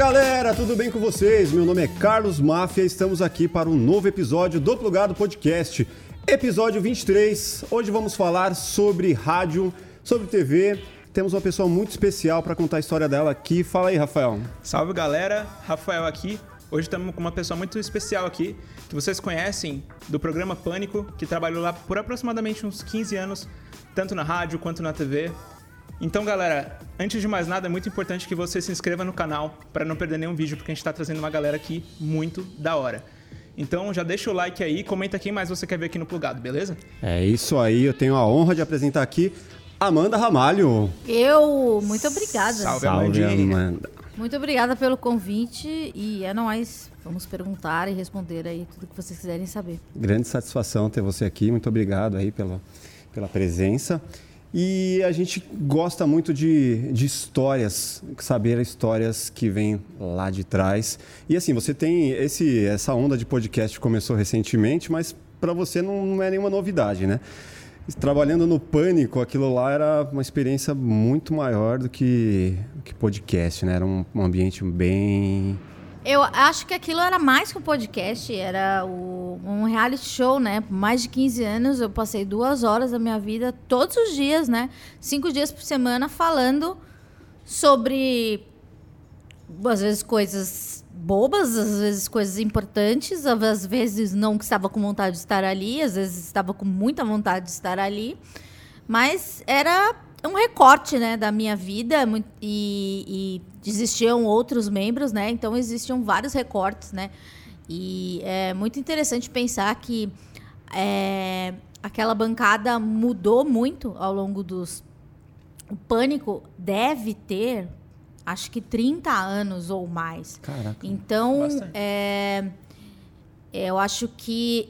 galera, tudo bem com vocês? Meu nome é Carlos Máfia e estamos aqui para um novo episódio do Plugado Podcast, episódio 23. Hoje vamos falar sobre rádio, sobre TV. Temos uma pessoa muito especial para contar a história dela aqui. Fala aí, Rafael. Salve galera, Rafael aqui. Hoje estamos com uma pessoa muito especial aqui, que vocês conhecem do programa Pânico, que trabalhou lá por aproximadamente uns 15 anos, tanto na rádio quanto na TV. Então, galera, antes de mais nada, é muito importante que você se inscreva no canal para não perder nenhum vídeo, porque a gente está trazendo uma galera aqui muito da hora. Então já deixa o like aí, comenta quem mais você quer ver aqui no Plugado, beleza? É isso aí, eu tenho a honra de apresentar aqui Amanda Ramalho. Eu, muito obrigada. Salve, Salve. Amanda. Muito obrigada pelo convite e é nóis. Vamos perguntar e responder aí tudo que vocês quiserem saber. Grande satisfação ter você aqui. Muito obrigado aí pela, pela presença. E a gente gosta muito de, de histórias, saber histórias que vêm lá de trás. E assim, você tem esse, essa onda de podcast começou recentemente, mas para você não, é nenhuma novidade, né? Trabalhando no Pânico, aquilo lá era uma experiência muito maior do que, que podcast, né? Era um, um ambiente bem Eu acho que aquilo era mais que um podcast, era o- um reality show, né? Por mais de 15 anos, eu passei duas horas da minha vida, todos os dias, né? Cinco dias por semana, falando sobre, às vezes, coisas bobas, às vezes, coisas importantes, às vezes, não que estava com vontade de estar ali, às vezes, estava com muita vontade de estar ali. Mas era um recorte, né, da minha vida mui- e, e existiam outros membros, né? Então existiam vários recortes, né? E é muito interessante pensar que é, aquela bancada mudou muito ao longo dos. O pânico deve ter, acho que 30 anos ou mais. Caraca. Então, é, eu acho que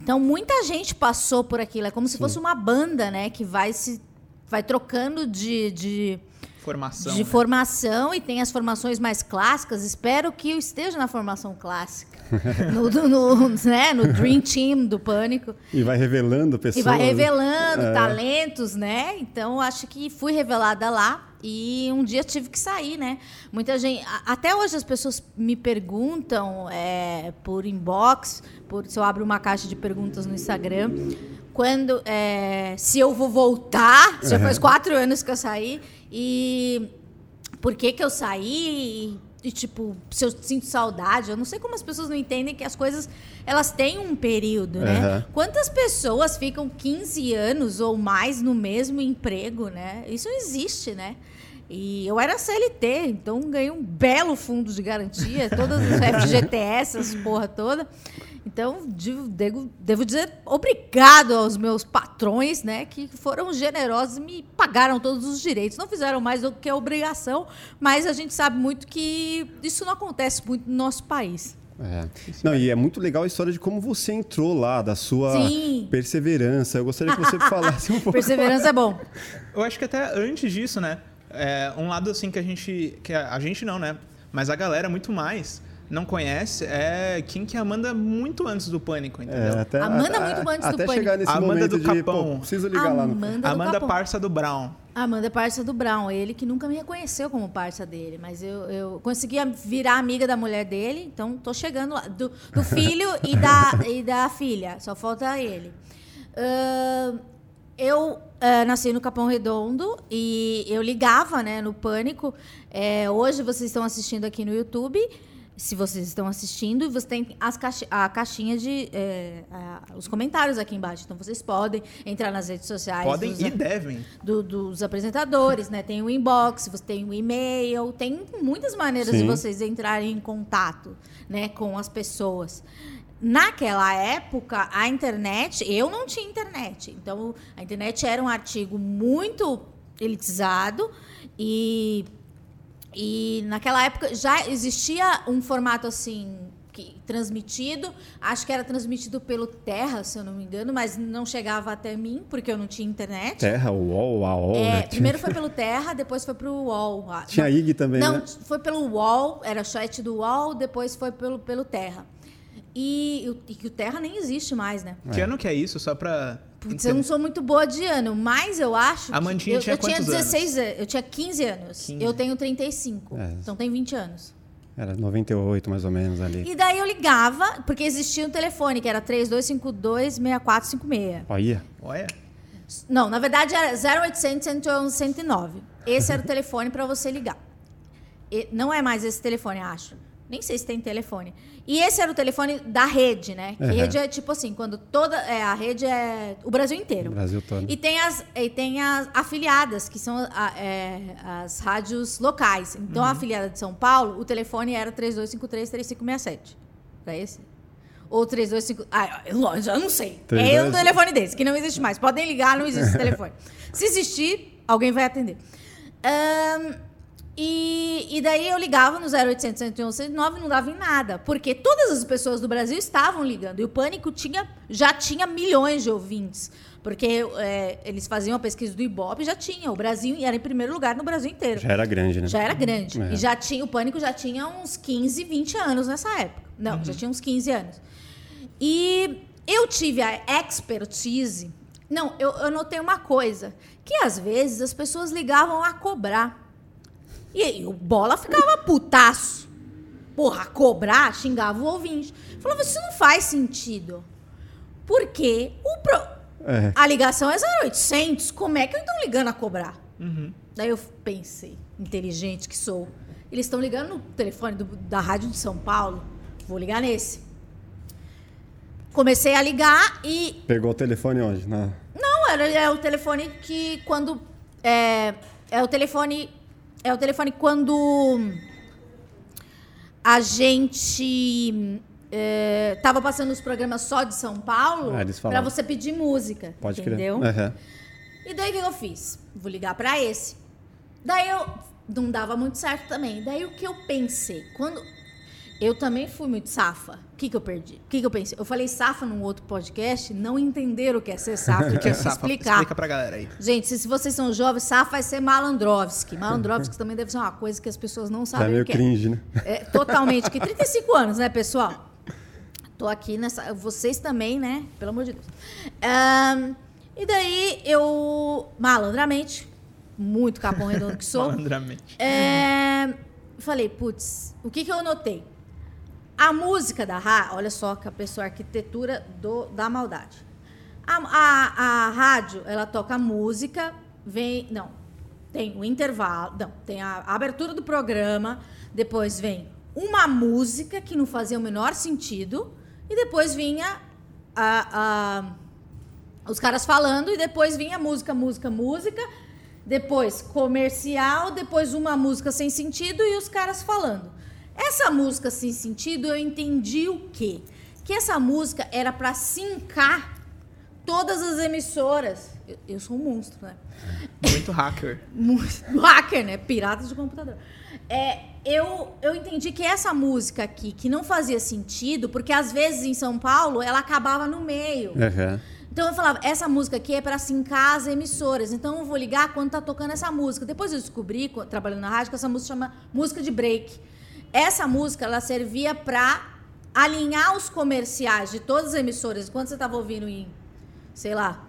então muita gente passou por aquilo. É como se fosse uma banda, né, que vai se vai trocando de, de, Formação. de né? formação e tem as formações mais clássicas. Espero que eu esteja na formação clássica, no, no, no, né, no Dream Team do Pânico. E vai revelando pessoas. E vai revelando É. talentos, né? Então, acho que fui revelada lá e um dia tive que sair, né? Muita gente. Até hoje as pessoas me perguntam é, por inbox, por, se eu abro uma caixa de perguntas no Instagram, quando. é, se eu vou voltar. Já faz quatro anos que eu saí. E por que, que eu saí e, e, tipo, se eu sinto saudade. Eu não sei como as pessoas não entendem que as coisas, elas têm um período, né? Aham. Quantas pessoas ficam 15 anos ou mais no mesmo emprego, né? Isso não existe, né? E eu era CLT, então ganhei um belo fundo de garantia, todas as FGTS, essas porra toda. Então, devo, devo- devo dizer obrigado aos meus patrões, né, que foram generosos e me pagaram todos os direitos. Não fizeram mais do que a obrigação, mas a gente sabe muito que isso não acontece muito no nosso país. É. Não, e é muito legal a história de como você entrou lá, da sua Sim. perseverança. Eu gostaria que você falasse um pouco. Perseverança é bom. Eu acho que até antes disso, né? É, um lado assim que a gente. Que a, a gente não, né? Mas a galera muito mais não conhece é quem que é a Amanda muito antes do pânico, entendeu? É, até, Amanda até- muito antes do até Pânico. chegar nesse Amanda momento do de, Capão. pô, preciso ligar lá no... Amanda do Amanda Capão. Parça do Brown. Amanda parça do Brown, ele que nunca me reconheceu como parça dele, mas eu, eu consegui virar amiga da mulher dele, então tô chegando lá. Do, do filho e da, e da filha, só falta ele. Ahn, eu ah, nasci no Capão Redondo e eu ligava né, no Pânico. É, hoje vocês estão assistindo aqui no YouTube. Se vocês estão assistindo, você tem as caixi- a caixinha de. é, a- os comentários aqui embaixo. Então vocês podem entrar nas redes sociais. Podem dos- e devem. do- dos apresentadores, né? Tem o inbox, você tem o e-mail, tem muitas maneiras Sim. de vocês entrarem em contato, né, com as pessoas. Naquela época, a internet, eu não tinha internet. Então, a internet era um artigo muito elitizado e e naquela época já existia um formato assim que transmitido, acho que era transmitido pelo Terra, se eu não me engano, mas não chegava até mim porque eu não tinha internet. Terra, UOL, AOL, É, né? primeiro foi pelo Terra, depois foi pro UOL. Ah, Tinha não, IG também, Não, né? foi pelo UOL, era chat do UOL, depois foi pelo, pelo Terra. E, o- e que o Terra nem existe mais, né? Que ano que é isso? Só pra. Putz, eu não sou muito boa de ano, mas eu acho. A que- Mandinha eu, tinha eu tinha quantos 16 anos? Eu tinha 15 anos. 15. Eu tenho 35. É. Então tem 20 anos. Era 98, mais ou menos, ali. E daí eu ligava, porque existia um telefone que era 3252-6456. Olha. Olha. Não, na verdade era 0800 111 109. Esse era o telefone para você ligar. E não é mais esse telefone, acho. Nem sei se tem telefone. E esse era o telefone da rede, né? Que Uhum. rede é tipo assim, quando toda. É, a rede é o Brasil inteiro. O Brasil todo. E tem as, e tem as afiliadas, que são a- é, as rádios locais. Então, a afiliada de São Paulo, o telefone era 3253-3567. Era esse? Ou 325... Ah, eu não- eu não sei. É 32 um telefone desse, que não existe mais. Podem ligar, não existe esse telefone. Se existir, alguém vai atender. Ahn, e, e daí eu ligava no 0800 111 109 e não dava em nada. Porque todas as pessoas do Brasil estavam ligando. E o Pânico tinha, já tinha milhões de ouvintes. Porque é, eles faziam a pesquisa do Ibope e já tinha. O Brasil era em primeiro lugar no Brasil inteiro. Já era grande, né? Já era grande. É. E já tinha, o Pânico já tinha uns 15, 20 anos nessa época. Não, já tinha uns 15 anos. E eu tive a expertise. Não, eu, eu notei uma coisa: que às vezes as pessoas ligavam a cobrar. E aí o bola ficava putaço. Porra, cobrar, xingava o ouvinte. Falava, isso não faz sentido. Porque o pro- É. a ligação é 0800, como é que eles estão ligando a cobrar? Daí eu pensei, inteligente que sou, eles estão ligando no telefone do- da rádio de São Paulo, vou ligar nesse. Comecei a ligar e Pegou o telefone onde? Na... não, era é o telefone que quando é, é o telefone é o telefone quando a gente é, tava passando os programas só de São Paulo Ah, para você pedir música, Pode entendeu? crer. Aham. E daí o que eu fiz? Vou ligar pra esse. Daí eu não dava muito certo também. Daí o que eu pensei? Quando eu também fui muito safa. O que que eu perdi? O que que eu pensei? Eu falei safa num outro podcast, não entenderam o que é ser safa, O que é safa? explicar. Explica pra galera aí. Gente, se, se vocês são jovens, safa vai ser malandrovski. Malandrovski também deve ser uma coisa que as pessoas não Tá sabem meio o que cringe, né? é. É, totalmente. Que 35 anos, né, pessoal? Tô aqui nessa. Vocês também, né? Pelo amor de Deus. Ahn, e daí eu, malandramente, muito capão redondo que sou, Malandramente. é, falei, putz, o que, que eu notei? A música da rádio, olha só que a pessoa, a arquitetura do, da maldade. A, a, a rádio, ela toca música, vem. Não, tem o intervalo, não, tem a, a abertura do programa, depois vem uma música que não fazia o menor sentido, e depois vinha a- a, os caras falando e depois vinha música, música, música, depois comercial, depois uma música sem sentido e os caras falando. Essa música sem sentido, eu entendi o quê? Que essa música era para sincar todas as emissoras. Eu, eu sou um monstro, né? Muito hacker. Muito- hacker, né? Piratas de computador. É, eu, eu entendi que essa música aqui, que não fazia sentido, porque às vezes em São Paulo ela acabava no meio. Aham. Então eu falava, essa música aqui é para sincar as emissoras. Então eu vou ligar quando tá tocando essa música. Depois eu descobri, co- trabalhando na rádio, que essa música chama música de break. Essa música ela servia para alinhar os comerciais de todas as emissoras. Quando você tava ouvindo em, sei lá,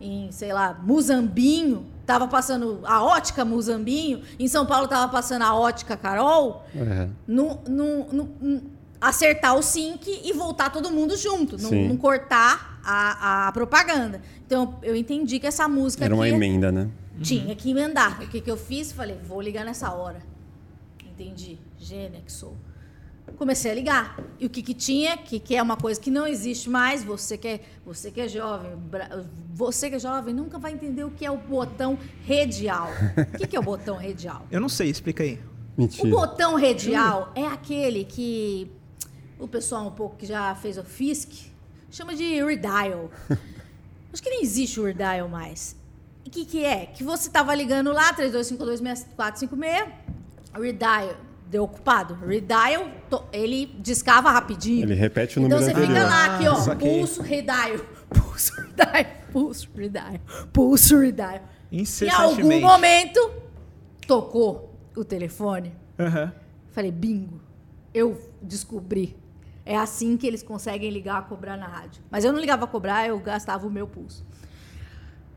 em, sei lá, Muzambinho, tava passando a ótica Muzambinho, em São Paulo tava passando a ótica Carol, Aham. não, não, não- não- acertar o sync e voltar todo mundo junto, não, cortar a, a propaganda. Então eu entendi que essa música Era uma emenda, né? tinha que emendar. O que, que eu fiz? Falei, vou ligar nessa hora. Entendi. Sou. Comecei a ligar. E o que, que tinha, que, que é uma coisa que não existe mais, você que é, você que é jovem, você que é jovem nunca vai entender o que é o botão radial. O que, que é o botão radial? Eu não sei, explica aí. O Mentira. botão radial é aquele que o pessoal um pouco que já fez o FISC chama de redial. Acho que nem existe o redial mais. E o que, que é? Que você estava ligando lá, 32526456, redial, deu ocupado. Redial, to- ele discava rapidinho. Ele repete o Então número você fica anterior. lá, aqui, Ah, ó, saquei. pulso, redial, pulso, redial, pulso, redial, pulso, redial. Em algum momento, tocou o telefone. Aham. Falei, bingo, eu descobri. É assim que eles conseguem ligar a cobrar na rádio. Mas eu não ligava a cobrar, eu gastava o meu pulso.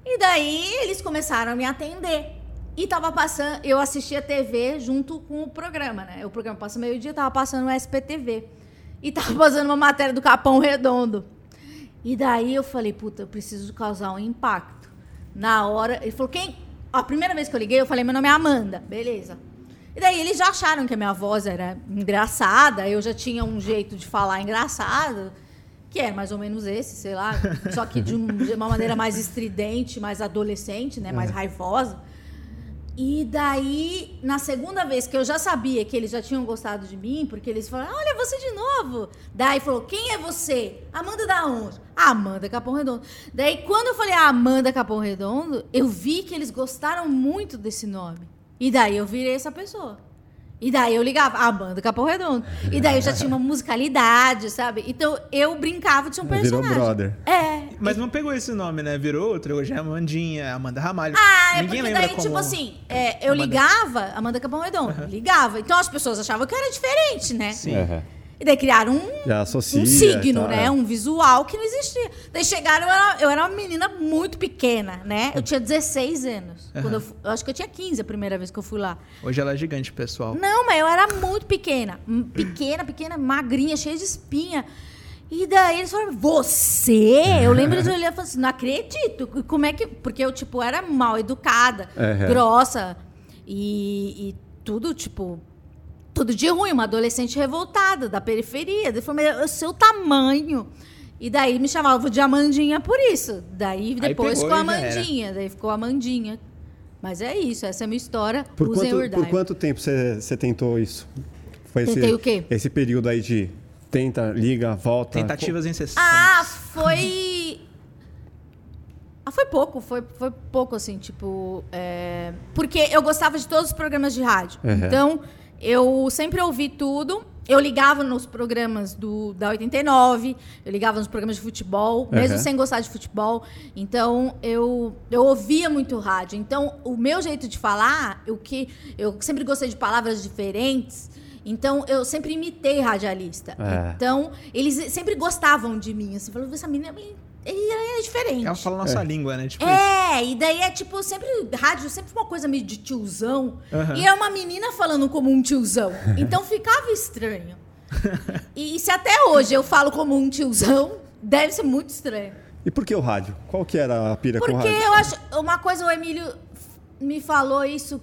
E daí eles começaram a me atender. E tava passando, eu assistia TV junto com o programa, né? O programa passa meio-dia, tava passando o SPTV. E tava passando uma matéria do Capão Redondo. E daí eu falei, puta, eu preciso causar um impacto. Na hora, ele falou, quem? A primeira vez que eu liguei, eu falei, meu nome é Amanda. Beleza. E daí eles já acharam que a minha voz era engraçada, eu já tinha um jeito de falar engraçado, que era mais ou menos esse, sei lá, só que de, um- de uma maneira mais estridente, mais adolescente, né, mais raivosa. E daí, na segunda vez que eu já sabia que eles já tinham gostado de mim, porque eles falaram, olha, você de novo. Daí falou, quem é você? Amanda da onde? Amanda Capão Redondo. Daí, quando eu falei Amanda Capão Redondo, eu vi que eles gostaram muito desse nome. E daí eu virei essa pessoa. E daí eu ligava, Amanda Capão Redondo. E daí eu já tinha uma musicalidade, sabe? Então eu brincava de um Virou personagem. brother. É. Mas não pegou esse nome, né? Virou outro. Hoje é Amandinha, Amanda Ramalho. Ah, é Ninguém porque lembra daí, como... tipo assim, é, eu Amanda. ligava, Amanda Capão Redondo, ligava. Então as pessoas achavam que eu era diferente, né? Sim. Aham. E daí criaram um, associa. um signo, né? é. Um visual que não existia. Daí chegaram, eu era, eu era uma menina muito pequena, né? Eu tinha 16 anos. Quando eu, eu acho que eu tinha 15 a primeira vez que eu fui lá. Hoje ela é gigante, pessoal. Não, mas eu era muito pequena. Pequena, pequena, magrinha, cheia de espinha. E daí eles falaram, você? Eu lembro de olhar e falar assim, não acredito. Como é que. Porque eu, tipo, era mal educada, Uhum. grossa. E, e tudo, tipo. Tudo de ruim, uma adolescente revoltada da periferia. Ele falou, mas é o seu tamanho. E daí me chamavam de Amandinha por isso. Daí depois pegou ficou. Amandinha. Daí ficou Amandinha. Mas é isso, essa é a minha história. Por Usem quanto, por quanto tempo você tentou isso? Foi esse, Tentei o quê? Esse período aí de tenta, liga, volta. Tentativas incessantes. Ah, foi. Ah, foi pouco, foi, foi pouco, assim, tipo. é, Porque eu gostava de todos os programas de rádio. Uhum. Então, eu sempre ouvi tudo. Eu ligava nos programas do, da 89, eu ligava nos programas de futebol, mesmo Uhum. sem gostar de futebol. Então, eu, eu ouvia muito rádio. Então, o meu jeito de falar, o que eu sempre gostei de palavras diferentes. Então, eu sempre imitei radialista. É. Então, eles sempre gostavam de mim. Assim, falando, essa menina ele é diferente. Ela fala a nossa língua, né? Tipo isso. É, e daí é tipo, sempre, rádio sempre uma coisa meio de tiozão. Aham. E é uma menina falando como um tiozão. Então ficava estranho. E, se até hoje eu falo como um tiozão, deve ser muito estranho. E por que o rádio? Qual que era a pira com o Porque rádio? eu acho. Uma coisa, o Emílio me falou isso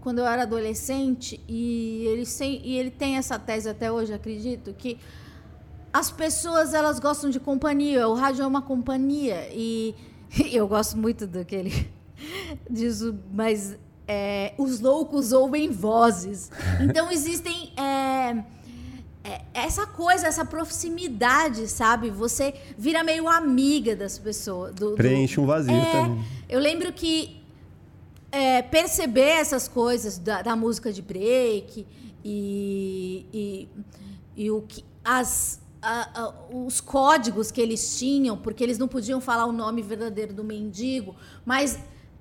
quando eu era adolescente, e ele, sem, e ele tem essa tese até hoje, acredito, que as pessoas elas gostam de companhia. O rádio é uma companhia. E eu gosto muito daquele. disso, mas é, os loucos ouvem vozes. Então existem. é, é, essa coisa, essa proximidade, sabe? Você vira meio amiga das pessoas. do- do- Preenche um vazio É, também. Eu lembro que é, perceber essas coisas da, da música de break e, e, e o que as a- a- os códigos que eles tinham, porque eles não podiam falar o nome verdadeiro do mendigo, mas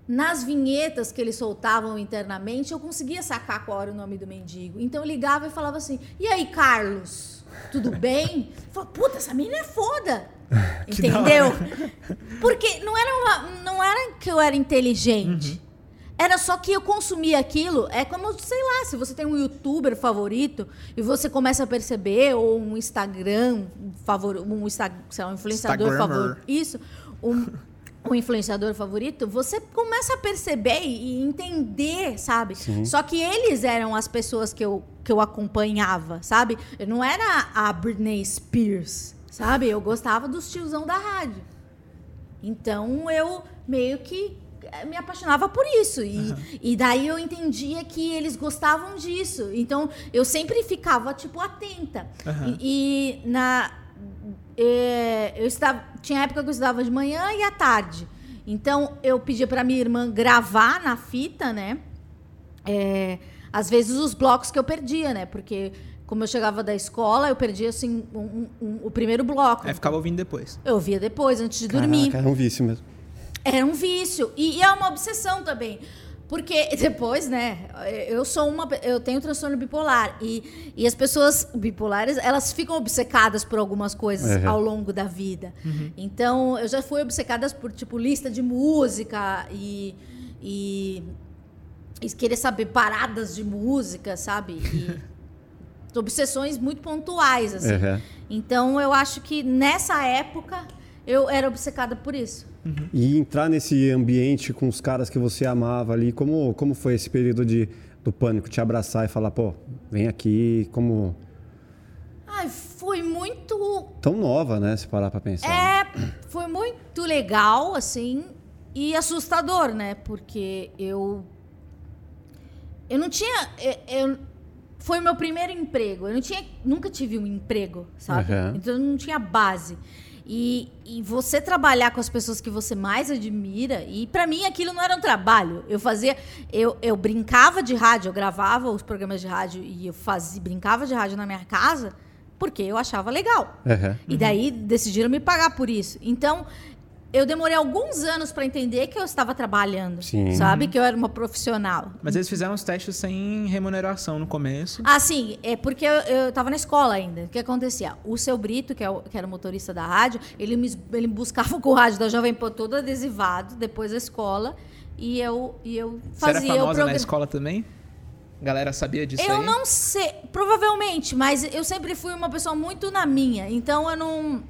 nas vinhetas que eles soltavam internamente, eu conseguia sacar qual era o nome do mendigo. Então eu ligava e falava assim: "E aí, Carlos? Tudo bem?" Eu falava, "Puta, essa menina é foda." Entendeu? Porque não era, uma, não era que eu era inteligente. Era só que eu consumia aquilo. É como, sei lá, se você tem um youtuber favorito e você começa a perceber, ou um Instagram favor, um, Insta, sei lá, um influenciador favorito. Isso. Um, um influenciador favorito, você começa a perceber e entender, sabe? Só que eles eram as pessoas que eu, que eu acompanhava, sabe? Eu não era a Britney Spears, sabe? Eu gostava dos tiozão da rádio. Então eu meio que me apaixonava por isso. E, e daí eu entendia que eles gostavam disso. Então eu sempre ficava, tipo, atenta. Aham. E, e na. eh, eu estava, tinha época que eu estudava de manhã e à tarde. Então eu pedia para minha irmã gravar na fita, né? É, às vezes os blocos que eu perdia, né? Porque como eu chegava da escola, eu perdia assim um- um- um- o primeiro bloco. Aí ficava ouvindo depois. Eu via depois, antes de dormir. Caraca, era um vício mesmo. Era um vício. E, e é uma obsessão também. Porque depois, né, eu sou uma. Eu tenho transtorno bipolar. E, e as pessoas bipolares, elas ficam obcecadas por algumas coisas Uhum. ao longo da vida. Então, eu já fui obcecada por, tipo, lista de música e. e e querer saber paradas de música, sabe? E obsessões muito pontuais, assim. Uhum. Então eu acho que nessa época eu era obcecada por isso. E entrar nesse ambiente com os caras que você amava ali, como, como foi esse período de, do pânico? Te abraçar e falar, pô, vem aqui, como. Ai, foi muito. Tão nova, né? Se parar pra pensar. É, foi muito legal, assim, e assustador, né? Porque eu. Eu não tinha. Eu, eu- foi meu primeiro emprego. Eu não tinha, nunca tive um emprego, sabe? Aham. Então eu não tinha base. E, e você trabalhar com as pessoas que você mais admira, e pra mim aquilo não era um trabalho. Eu fazia, eu, eu brincava de rádio, eu gravava os programas de rádio e eu fazia, brincava de rádio na minha casa porque eu achava legal. Uhum. E daí decidiram me pagar por isso. Então, eu demorei alguns anos para entender que eu estava trabalhando, Sim. sabe? Que eu era uma profissional. Mas eles fizeram os testes sem remuneração no começo. Ah, sim, é porque eu, eu tava na escola ainda. O que acontecia? O seu Brito, que, é o- que era o motorista da rádio, ele me, ele me buscava com o rádio da Jovem Pan todo adesivado, depois da escola, e eu, e eu Você era fazia o famosa na escola também? A galera sabia disso Eu aí? não sei, provavelmente, mas eu sempre fui uma pessoa muito na minha, então eu não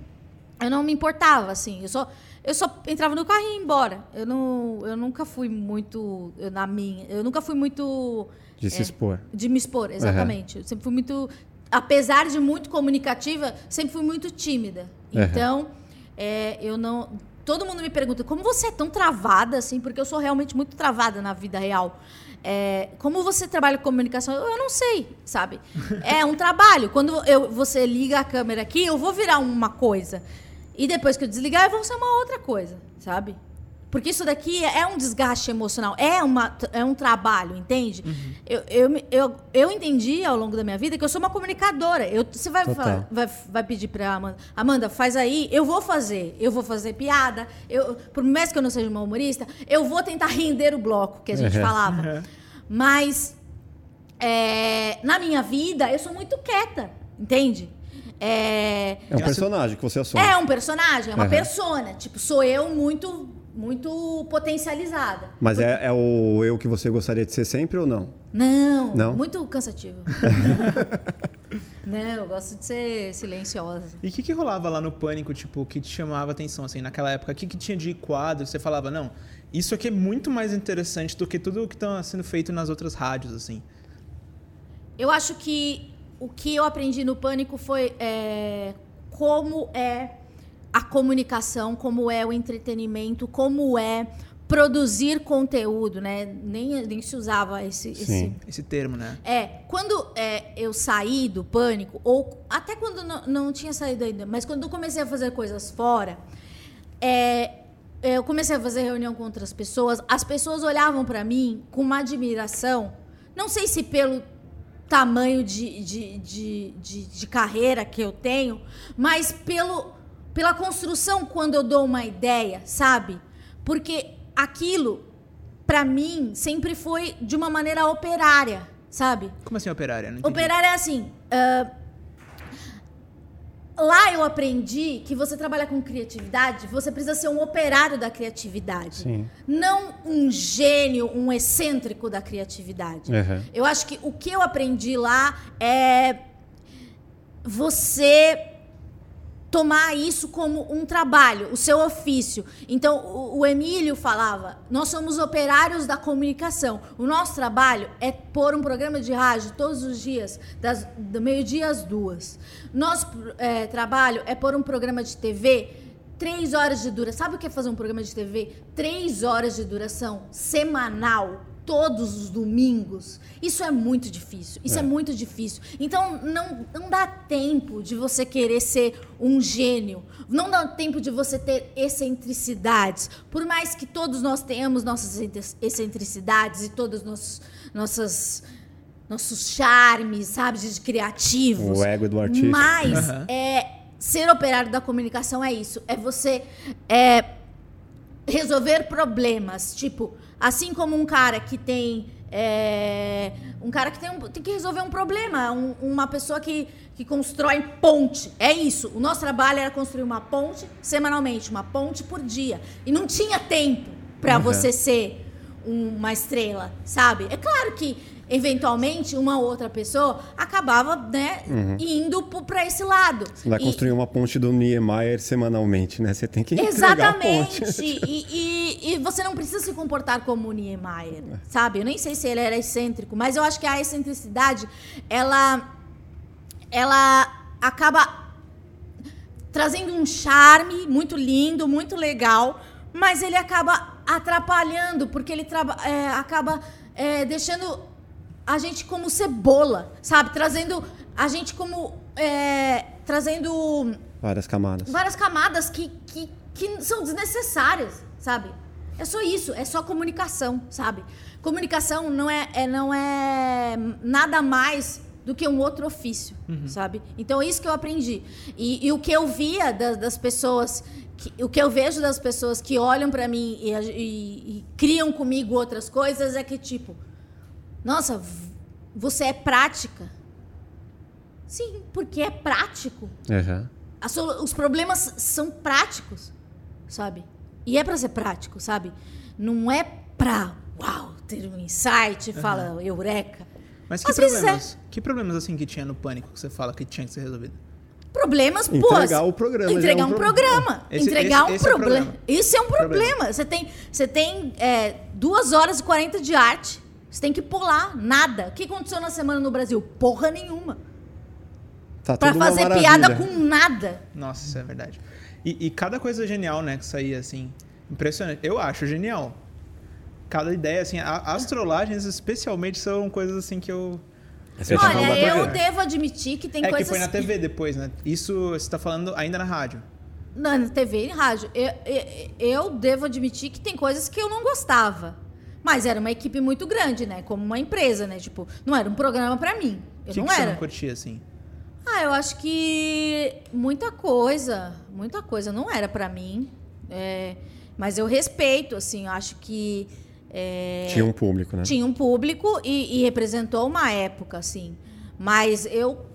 eu não me importava assim. Eu só eu só entrava no carro e ia embora. Eu não eu nunca fui muito eu, na minha. Eu nunca fui muito De se expor. de me expor, exatamente. Eu sempre fui muito apesar de muito comunicativa, sempre fui muito tímida. Uhum. Então, é, eu não todo mundo me pergunta como você é tão travada assim, porque eu sou realmente muito travada na vida real. É, como você trabalha com comunicação? Eu, eu não sei, sabe? É um trabalho. Quando eu, você liga a câmera aqui, eu vou virar uma coisa. E depois que eu desligar, eu vou ser uma outra coisa, sabe? Porque isso daqui é um desgaste emocional, é, uma, é um trabalho, entende? Eu, eu, me- eu, eu entendi ao longo da minha vida que eu sou uma comunicadora. Eu, você vai, falar- vai, vai pedir pra Amanda, Amanda, faz aí, eu vou fazer. Eu vou fazer piada. Eu, por mais que eu não seja uma humorista, eu vou tentar render o bloco que a gente Uhum. falava. Mas é, na minha vida, eu sou muito quieta, entende? É, É um personagem que você assume. é um personagem, é uma Aham. persona. Tipo, sou eu muito, muito potencializada. Mas é, é o eu que você gostaria de ser sempre ou não? Não, Não? muito cansativo. não, eu gosto de ser silenciosa. E o que, que rolava lá no Pânico, tipo, que te chamava a atenção, assim, naquela época? O que, que tinha de quadro? Você falava, não, isso aqui é muito mais interessante do que tudo o que está sendo feito nas outras rádios, assim. Eu acho que o que eu aprendi no Pânico foi é, como é a comunicação, como é o entretenimento, como é produzir conteúdo, né? Nem, nem se usava esse, esse. Esse termo, né? É, quando é, eu saí do pânico, ou até quando não, não tinha saído ainda, mas quando eu comecei a fazer coisas fora, é, eu comecei a fazer reunião com outras pessoas, as pessoas olhavam para mim com uma admiração, não sei se pelo tamanho de, de, de, de, de carreira que eu tenho, mas pelo, pela construção quando eu dou uma ideia, sabe? Porque aquilo, para mim, sempre foi de uma maneira operária, sabe? Como assim operária? Não entendi. Operária é assim. ah, lá eu aprendi que você trabalha com criatividade, você precisa ser um operário da criatividade. Sim. Não um gênio, um excêntrico da criatividade. Uhum. Eu acho que o que eu aprendi lá é você tomar isso como um trabalho, o seu ofício. Então, o, o Emílio falava: nós somos operários da comunicação. O nosso trabalho é pôr um programa de rádio todos os dias, das, do meio-dia às duas. Nosso é, trabalho é pôr um programa de TV. Três horas de duração. Sabe o que é fazer um programa de TV? Três horas de duração, semanal, todos os domingos. Isso é muito difícil. Isso é, É. muito difícil. Então, não, não dá tempo de você querer ser um gênio. Não dá tempo de você ter excentricidades. Por mais que todos nós tenhamos nossas excent- excentricidades e todas nossos, nossas nossos charmes, sabe, de criativos. O ego do artista. Mas Aham. é, ser operário da comunicação é isso. É você é, resolver problemas. Tipo, assim como um cara que tem. é, um cara que tem, um- tem que resolver um problema, um- uma pessoa que, que constrói ponte. É isso. O nosso trabalho era construir uma ponte semanalmente, uma ponte por dia. E não tinha tempo para Uhum. você ser uma estrela, sabe? É claro que eventualmente uma outra pessoa acabava, né, indo pro- pra esse lado. Você vai E- construir uma ponte do Niemeyer semanalmente, né? Você tem que. Exatamente. E, e- e você não precisa se comportar como o Niemeyer, sabe? Eu nem sei se ele era excêntrico, mas eu acho que a excentricidade, ela, ela acaba trazendo um charme muito lindo, muito legal, mas ele acaba atrapalhando, porque ele é, acaba é, deixando a gente como cebola, sabe? Trazendo a gente como. é, trazendo Várias camadas. várias camadas que, que, que são desnecessárias, sabe? É só isso, é só comunicação, sabe? Comunicação não é, é- não é nada mais do que um outro ofício, sabe? Então, é isso que eu aprendi. E, e o que eu via da- das pessoas, que- o que eu vejo das pessoas que olham pra mim e, e- e criam comigo outras coisas é que, tipo, nossa, você é prática. Sim, porque é prático. A solu- os problemas são práticos, sabe? E é pra ser prático, sabe? Não é pra, uau, ter um insight, fala eureka. Mas que Às problemas? Que problemas assim que tinha no pânico que você fala que tinha que ser resolvido? Problemas, pô. Entregar o programa já Entregar é um um pro- programa. Esse- entregar esse- um esse é problema. problema. Isso é um Problema. problema. Você tem, você tem é, duas horas e 40 de arte. Você tem que pular. Nada. O que aconteceu na semana no Brasil? Porra nenhuma. Tá Pra fazer piada com nada. Nossa, isso é verdade. E, e cada coisa genial, né, que saía assim. Impressionante. Eu acho genial. Cada ideia, assim, a- as trollagens especialmente são coisas assim que eu. Você tá Olha, eu devo admitir que tem é coisas que foi na TV depois, né? Isso você tá falando ainda na rádio. Na na TV e rádio. Eu, eu, eu devo admitir que tem coisas que eu não gostava. Mas era uma equipe muito grande, né? Como uma empresa, né? Tipo, não era um programa pra mim. Eu que, não que você era. não curtia, assim? Ah, eu acho que muita coisa, muita coisa não era pra mim. É, mas eu respeito, assim, eu acho que. é, Tinha um público, né? tinha um público e, e representou uma época, assim. Mas eu,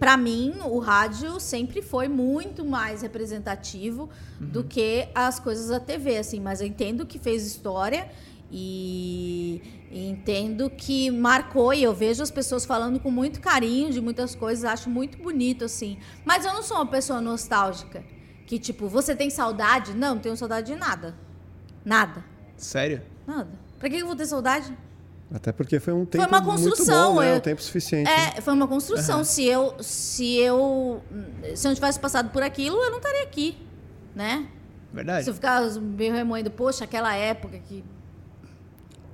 pra mim, o rádio sempre foi muito mais representativo do que as coisas da TV, assim. Mas eu entendo que fez história e, e entendo que marcou e eu vejo as pessoas falando com muito carinho de muitas coisas, acho muito bonito, assim. Mas eu não sou uma pessoa nostálgica. Que, tipo, você tem saudade? Não, não tenho saudade de nada. Nada. Sério? Nada. Pra que eu vou ter saudade? Até porque foi um tempo uma muito construção, bom, né? eu- Um tempo suficiente. né? É, foi uma construção. Se eu se eu se eu não tivesse passado por aquilo, eu não estaria aqui, né? Verdade? Se eu ficar meio remoendo, poxa, aquela época que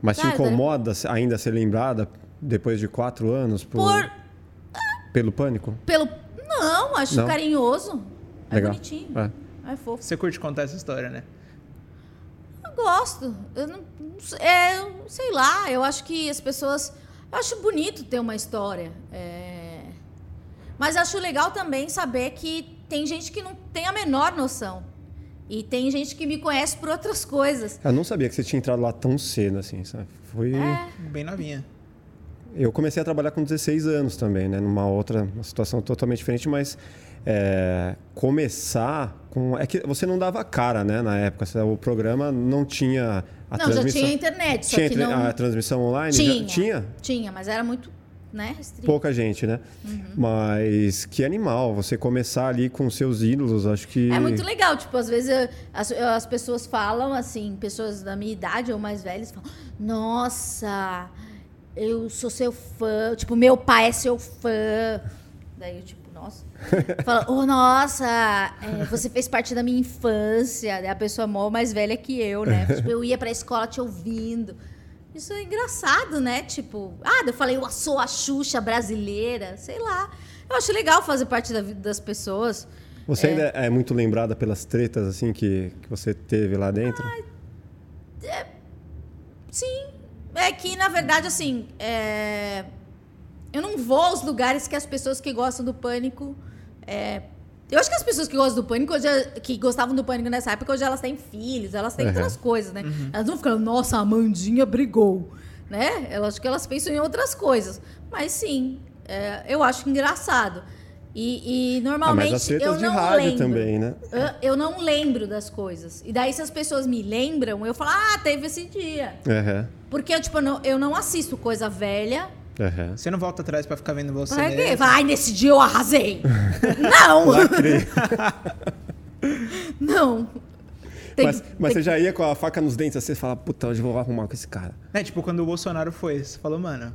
Mas te incomoda ainda ser lembrada depois de quatro anos por... por pelo pânico? pelo não, acho Não? carinhoso. É Legal. bonitinho. É. É fofo. Você curte contar essa história, né? Eu gosto. Eu não, é, sei lá, eu acho que as pessoas. Eu acho bonito ter uma história. é, mas acho legal também saber que tem gente que não tem a menor noção. E tem gente que me conhece por outras coisas. Eu não sabia que você tinha entrado lá tão cedo, assim, sabe? Foi... É. Bem novinha. Eu comecei a trabalhar com 16 anos também, né? Numa outra uma situação totalmente diferente, mas é, começar com... É que você não dava cara, né? Na época, o programa não tinha a não, já transmissão... tinha internet, só Tinha que não. a transmissão online? Já- tinha, tinha? Tinha, mas era muito né, restrito. Pouca gente, né? Uhum. Mas que animal, você começar ali com seus ídolos, acho que... É muito legal, tipo, às vezes eu- as, eu- as pessoas falam assim, pessoas da minha idade ou mais velhas falam, nossa, eu sou seu fã, tipo, meu pai é seu fã. Daí eu, tipo, nossa. Fala, oh, nossa, é, você fez parte da minha infância. Daí a pessoa mó mais velha que eu, né? Tipo, eu ia pra escola te ouvindo. Isso é engraçado, né? Tipo, ah, eu falei, eu sou a Xuxa brasileira, sei lá. Eu acho legal fazer parte da vida das pessoas. Você ainda é muito lembrada pelas tretas, assim, que, que você teve lá dentro? Sim. É que, na verdade, assim, é, eu não vou aos lugares que as pessoas que gostam do pânico. É, Eu acho que as pessoas que gostam do pânico, hoje, que gostavam do pânico nessa época, hoje elas têm filhos, elas têm Uhum. outras coisas, né? Elas não ficam, nossa, a Amandinha brigou, né? Eu acho que elas pensam em outras coisas. Mas sim, é, eu acho engraçado. E, e Ah, normalmente mas as tretas eu de não rádio lembro. também, né? Eu, eu não lembro das coisas. E daí, se as pessoas me lembram, eu falo, ah, teve esse dia. Aham, Porque eu, tipo, não, eu não assisto coisa velha. Aham. Você não volta atrás pra ficar vendo você. Pra quê? mesmo. Fala, Ai, nesse dia eu arrasei. não! não. Tem- Mas, mas você já ia com a faca nos dentes assim, você fala, puta, hoje eu vou arrumar com esse cara. É, tipo, quando o Bolsonaro foi, você falou, mano,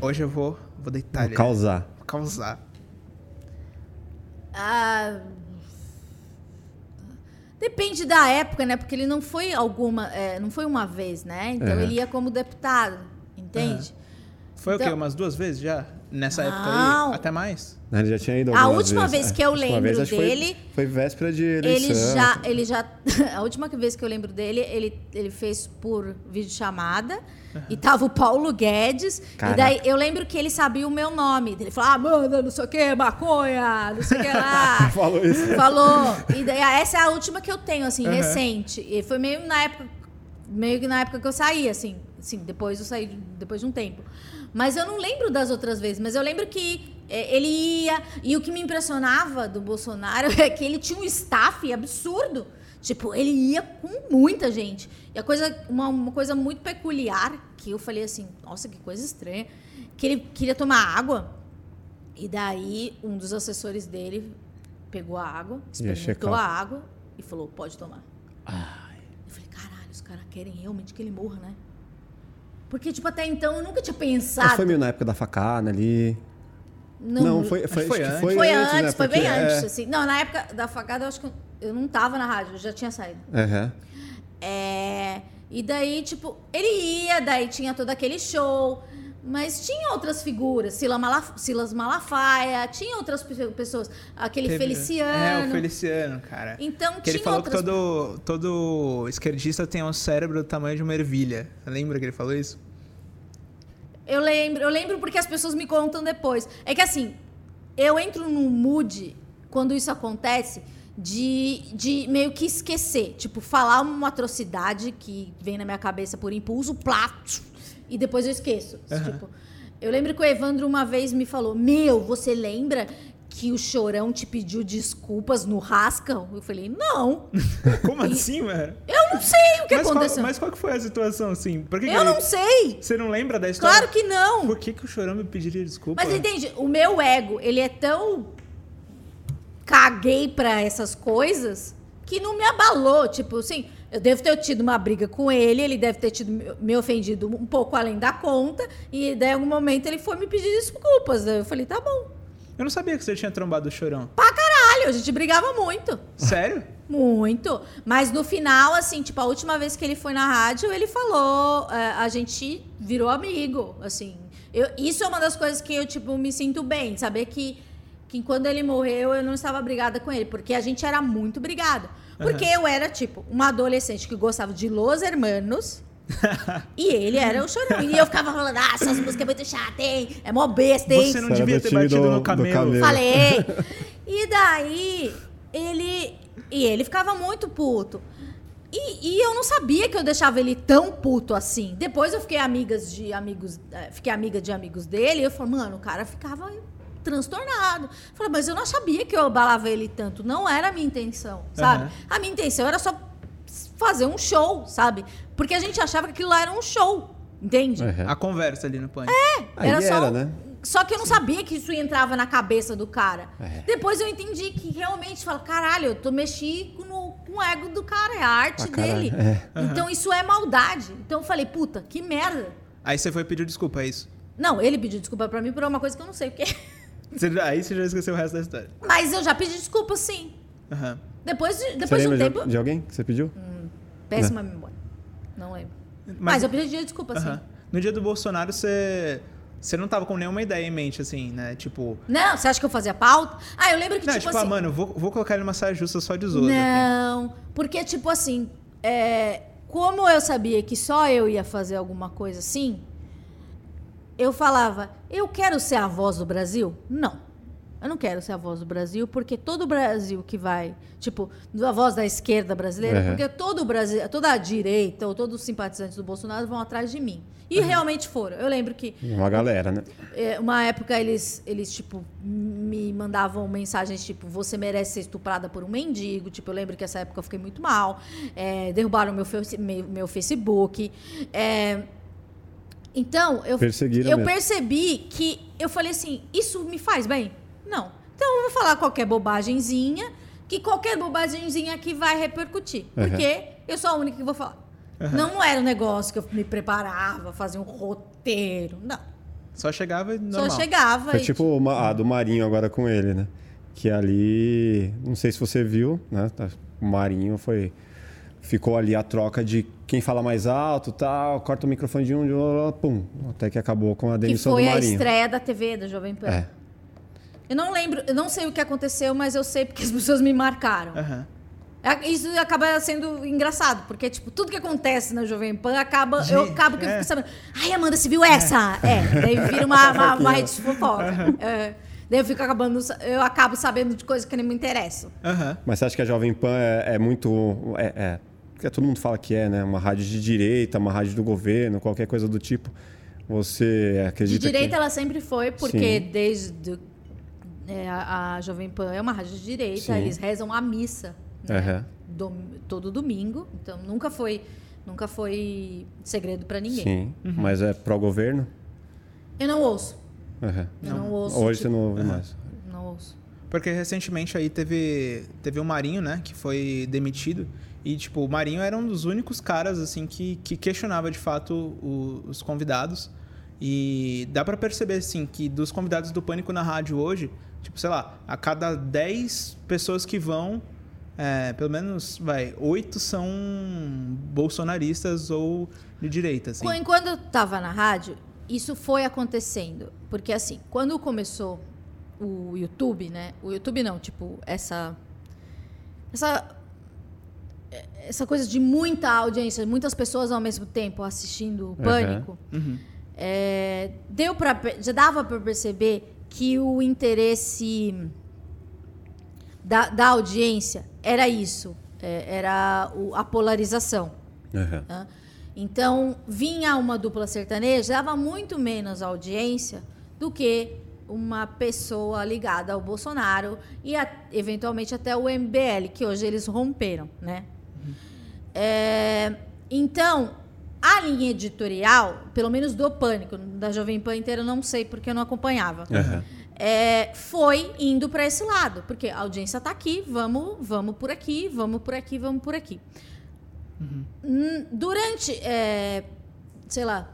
hoje eu vou, vou deitar Vou ele. causar. Vou causar. Ah, Depende da época, né? Porque ele não foi alguma, é, não foi uma vez, né? Então É. ele ia como deputado, entende? Foi o quê? Então- Umas duas vezes já? Nessa época Não. aí? Até mais? Ele já tinha ido A algumas última vezes. vez que eu a última lembro vez, que foi- dele, Foi, véspera de eleição. Ele já, ele já, a última vez que eu lembro dele, ele, ele fez por videochamada e tava o Paulo Guedes. Caraca. E daí eu lembro que ele sabia o meu nome. Ele falou: "Ah, manda, não sei o que, maconha, não sei o que lá". Falou isso. Falou. E daí, ah, essa é a última que eu tenho, assim, Uhum. recente. E foi meio na época, meio que na época que eu saí, assim, assim, depois eu saí, depois de um tempo. Mas eu não lembro das outras vezes, mas eu lembro que é, ele ia. E o que me impressionava do Bolsonaro é que ele tinha um staff absurdo. Tipo, ele ia com muita gente. E a coisa, uma, uma coisa muito peculiar, que eu falei assim, nossa, que coisa estranha, que ele queria tomar água. E daí um dos assessores dele pegou a água, experimentou a água e falou, pode tomar. Eu falei, caralho, os caras querem realmente que ele morra, né? Porque, tipo, até então eu nunca tinha pensado. Mas foi meio na época da facada ali. Não, foi, foi, foi que antes. Foi antes, né? foi Porque bem é- antes, assim. Não, na época da facada eu acho que eu, não tava na rádio, eu já tinha saído. Aham. É, e daí, tipo, ele ia, daí tinha todo aquele show. Mas tinha outras figuras, Sila Malaf- Silas Malafaia, tinha outras pe- pessoas, aquele Teve- Feliciano. É, o Feliciano, cara. Então Que ele tinha falou outras que todo, todo esquerdista tem um cérebro do tamanho de uma ervilha. Lembra que ele falou isso? Eu lembro, eu lembro porque as pessoas me contam depois. É que assim, eu entro num mood quando isso acontece de, de meio que esquecer. Tipo, falar uma atrocidade que vem na minha cabeça por impulso, plá, tchum, e depois eu esqueço. Tipo, eu lembro que o Evandro uma vez me falou: Meu, você lembra que o chorão te pediu desculpas no Rascal? Eu falei, não, Como assim, mano? eu não sei o que mas, qual, aconteceu. mas qual que foi a situação, assim? Por que que eu ele- não sei. Você não lembra da história? Claro que não. Por que, que o Chorão me pediria desculpa? Mas entende, o meu ego, ele é tão caguei pra essas coisas que não me abalou. Tipo assim, eu devo ter tido uma briga com ele, ele deve ter tido me- ofendido um pouco além da conta, e daí em algum momento ele foi me pedir desculpas. Eu falei, tá bom. Eu não sabia que você tinha trombado o Chorão. Pra caralho, a gente brigava muito. Sério? Muito. Mas no final, assim, tipo, a última vez que ele foi na rádio, ele falou, é, a gente virou amigo, assim. Eu, isso é uma das coisas que eu, tipo, me sinto bem, saber que, que quando ele morreu, eu não estava brigada com ele, porque a gente era muito brigado. Porque eu era, tipo, uma adolescente que gostava de Los Hermanos, e ele era o chorão. E eu ficava falando, ah, essas músicas é muito chata, hein? É mó besta, hein? Você não devia ter batido do- no camelo. camelo. Falei. E daí, ele. E ele ficava muito puto. E, e eu não sabia que eu deixava ele tão puto assim. Depois eu fiquei amigas de amigos. eh, Fiquei amiga de amigos dele. E eu falei, mano, o cara ficava transtornado. Falei, mas eu não sabia que eu abalava ele tanto. Não era a minha intenção, sabe? Aham. A minha intenção era só fazer um show, sabe? Porque a gente achava que aquilo lá era um show. Entende? Aham. A conversa ali no pânico. Aí era era, só- né? Só que eu não sabia que isso entrava na cabeça do cara. É. Depois eu entendi que realmente fala, caralho, eu tô mexendo no, com o ego do cara, é a arte caralho, dele. é. Então isso é maldade. Então eu falei, puta, que merda. Aí você foi pedir desculpa, é isso? Não, ele pediu desculpa pra mim por uma coisa que eu não sei o que. aí você já esqueceu o resto da história. Mas eu já pedi desculpa, sim. Aham. Depois de, depois de um tempo. de, de alguém que você pediu? Péssima memória. Não lembro. Mas, eu pedi desculpa, sim. Aham. No dia do Bolsonaro, você. Você não tava com nenhuma ideia em mente, assim, né? Tipo. Não, você acha que eu fazia pauta? Ah, eu lembro que, Não, tipo, tipo, ah, assim. mano, vou, vou colocar ele numa saia justa só de aqui. Não, porque, tipo assim, é, como eu sabia que só eu ia fazer alguma coisa assim, eu falava, eu quero ser a voz do Brasil? Não. Eu não quero ser a voz do Brasil, porque todo o Brasil que vai, tipo, a voz da esquerda brasileira, Uhum. porque todo o Brasil, toda a direita ou todos os simpatizantes do Bolsonaro vão atrás de mim. E realmente foram. Eu lembro que Uma galera, né? é, uma época eles, eles, tipo, me mandavam mensagens tipo, você merece ser estuprada por um mendigo. Tipo, eu lembro que essa época eu fiquei muito mal. É, derrubaram meu, meu, meu Facebook. É, então, eu, eu mesmo. percebi que eu falei assim, isso me faz bem? Não. Então eu vou falar qualquer bobagemzinha, que qualquer bobagemzinha aqui vai repercutir. Uhum. Porque eu sou a única que vou falar. Não era um negócio que eu me preparava, fazia um roteiro. Não. Só chegava e normal. Só chegava Foi e tipo uma, a do Marinho agora com ele, né? Que ali, não sei se você viu, né? Tá, O Marinho foi ficou ali a troca de quem fala mais alto, tal, corta o microfone de um, de outro, pum, até que acabou com a que demissão foi do a Marinho. estreia da TV da Jovem Pan. É. Eu não lembro, eu não sei o que aconteceu, mas eu sei porque as pessoas me marcaram. É, Isso acaba sendo engraçado, porque, tipo, tudo que acontece na Jovem Pan acaba. Eu acabo que eu É. fico sabendo. Ai, Amanda, você viu essa? É. daí vira uma, uma, uma rede de fofoca. É. daí eu fico acabando. Eu acabo sabendo de coisas que nem me interessam. Aham. Mas você acha que a Jovem Pan é, é muito. É, porque todo mundo fala que é, né? Uma rádio de direita, uma rádio do governo, qualquer coisa do tipo. Você De acredita direita que... ela sempre foi, porque Sim. desde. é, a, a Jovem Pan é uma rádio de direita, Sim. eles rezam a missa. Né? Dom- todo domingo. Então nunca foi, nunca foi segredo pra ninguém. Sim, Uhum. mas é pró-governo? Eu não ouço. Aham. Eu não, ouço. Hoje tipo, você não ouve mais. Não ouço. Porque recentemente aí teve, teve o Marinho, né? Que foi demitido. E, tipo, o Marinho era um dos únicos caras, assim, que, que questionava de fato o- os convidados. E dá pra perceber, assim, que dos convidados do Pânico na rádio hoje, tipo, sei lá, a cada 10 pessoas que vão, é, pelo menos, vai, 8 são bolsonaristas ou de direita, assim. Qu- Quando eu tava na rádio, isso foi acontecendo. Porque, assim, quando começou o YouTube, né? O YouTube não, tipo, essa. Essa. Essa coisa de muita audiência, muitas pessoas ao mesmo tempo assistindo o Pânico. Uhum. É, deu para já dava para perceber que o interesse da, da audiência era isso, é, era o- a polarização. Aham. né? Então vinha uma dupla sertaneja dava muito menos audiência do que uma pessoa ligada ao Bolsonaro e a- eventualmente até o MBL que hoje eles romperam, né? É, então, a linha editorial, pelo menos do Pânico, da Jovem Pan inteira, eu não sei porque eu não acompanhava. Aham. É, foi indo para esse lado, porque a audiência está aqui, vamos, vamos por aqui, vamos por aqui, vamos por aqui. Hum, Durante, é, sei lá,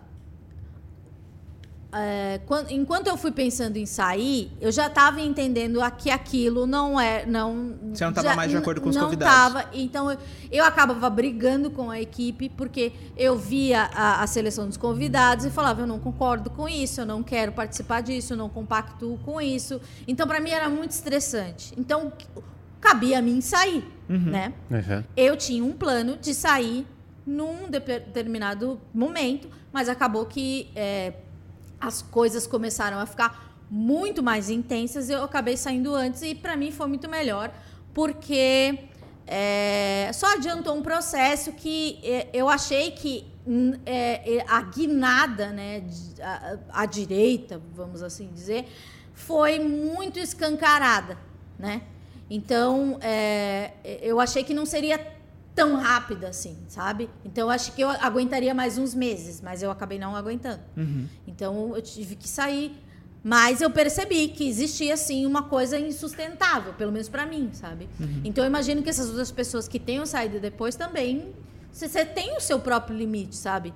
é, quan- enquanto eu fui pensando em sair, eu já estava entendendo que aquilo não é, não. Você não tava já- mais de acordo com os não convidados. Tava, então eu, eu acabava brigando com a equipe porque eu via a, a seleção dos convidados e falava eu não concordo com isso, eu não quero participar disso, eu não compactuo com isso. Então para mim era muito estressante. Então cabia a mim sair, né? Aham. Eu tinha um plano de sair num determinado momento, mas acabou que é, as coisas começaram a ficar muito mais intensas eu acabei saindo antes e para mim foi muito melhor porque é, só adiantou um processo que é, eu achei que é, é, a guinada, né, a direita, vamos assim dizer, foi muito escancarada, né? Então, é, eu achei que não seria tão rápida assim, sabe? Então, eu acho que eu aguentaria mais uns meses, mas eu acabei não aguentando. Então, eu tive que sair. Mas eu percebi que existia, assim, uma coisa insustentável, pelo menos para mim, sabe? Então, eu imagino que essas outras pessoas que tenham saído depois também... Você tem o seu próprio limite, sabe?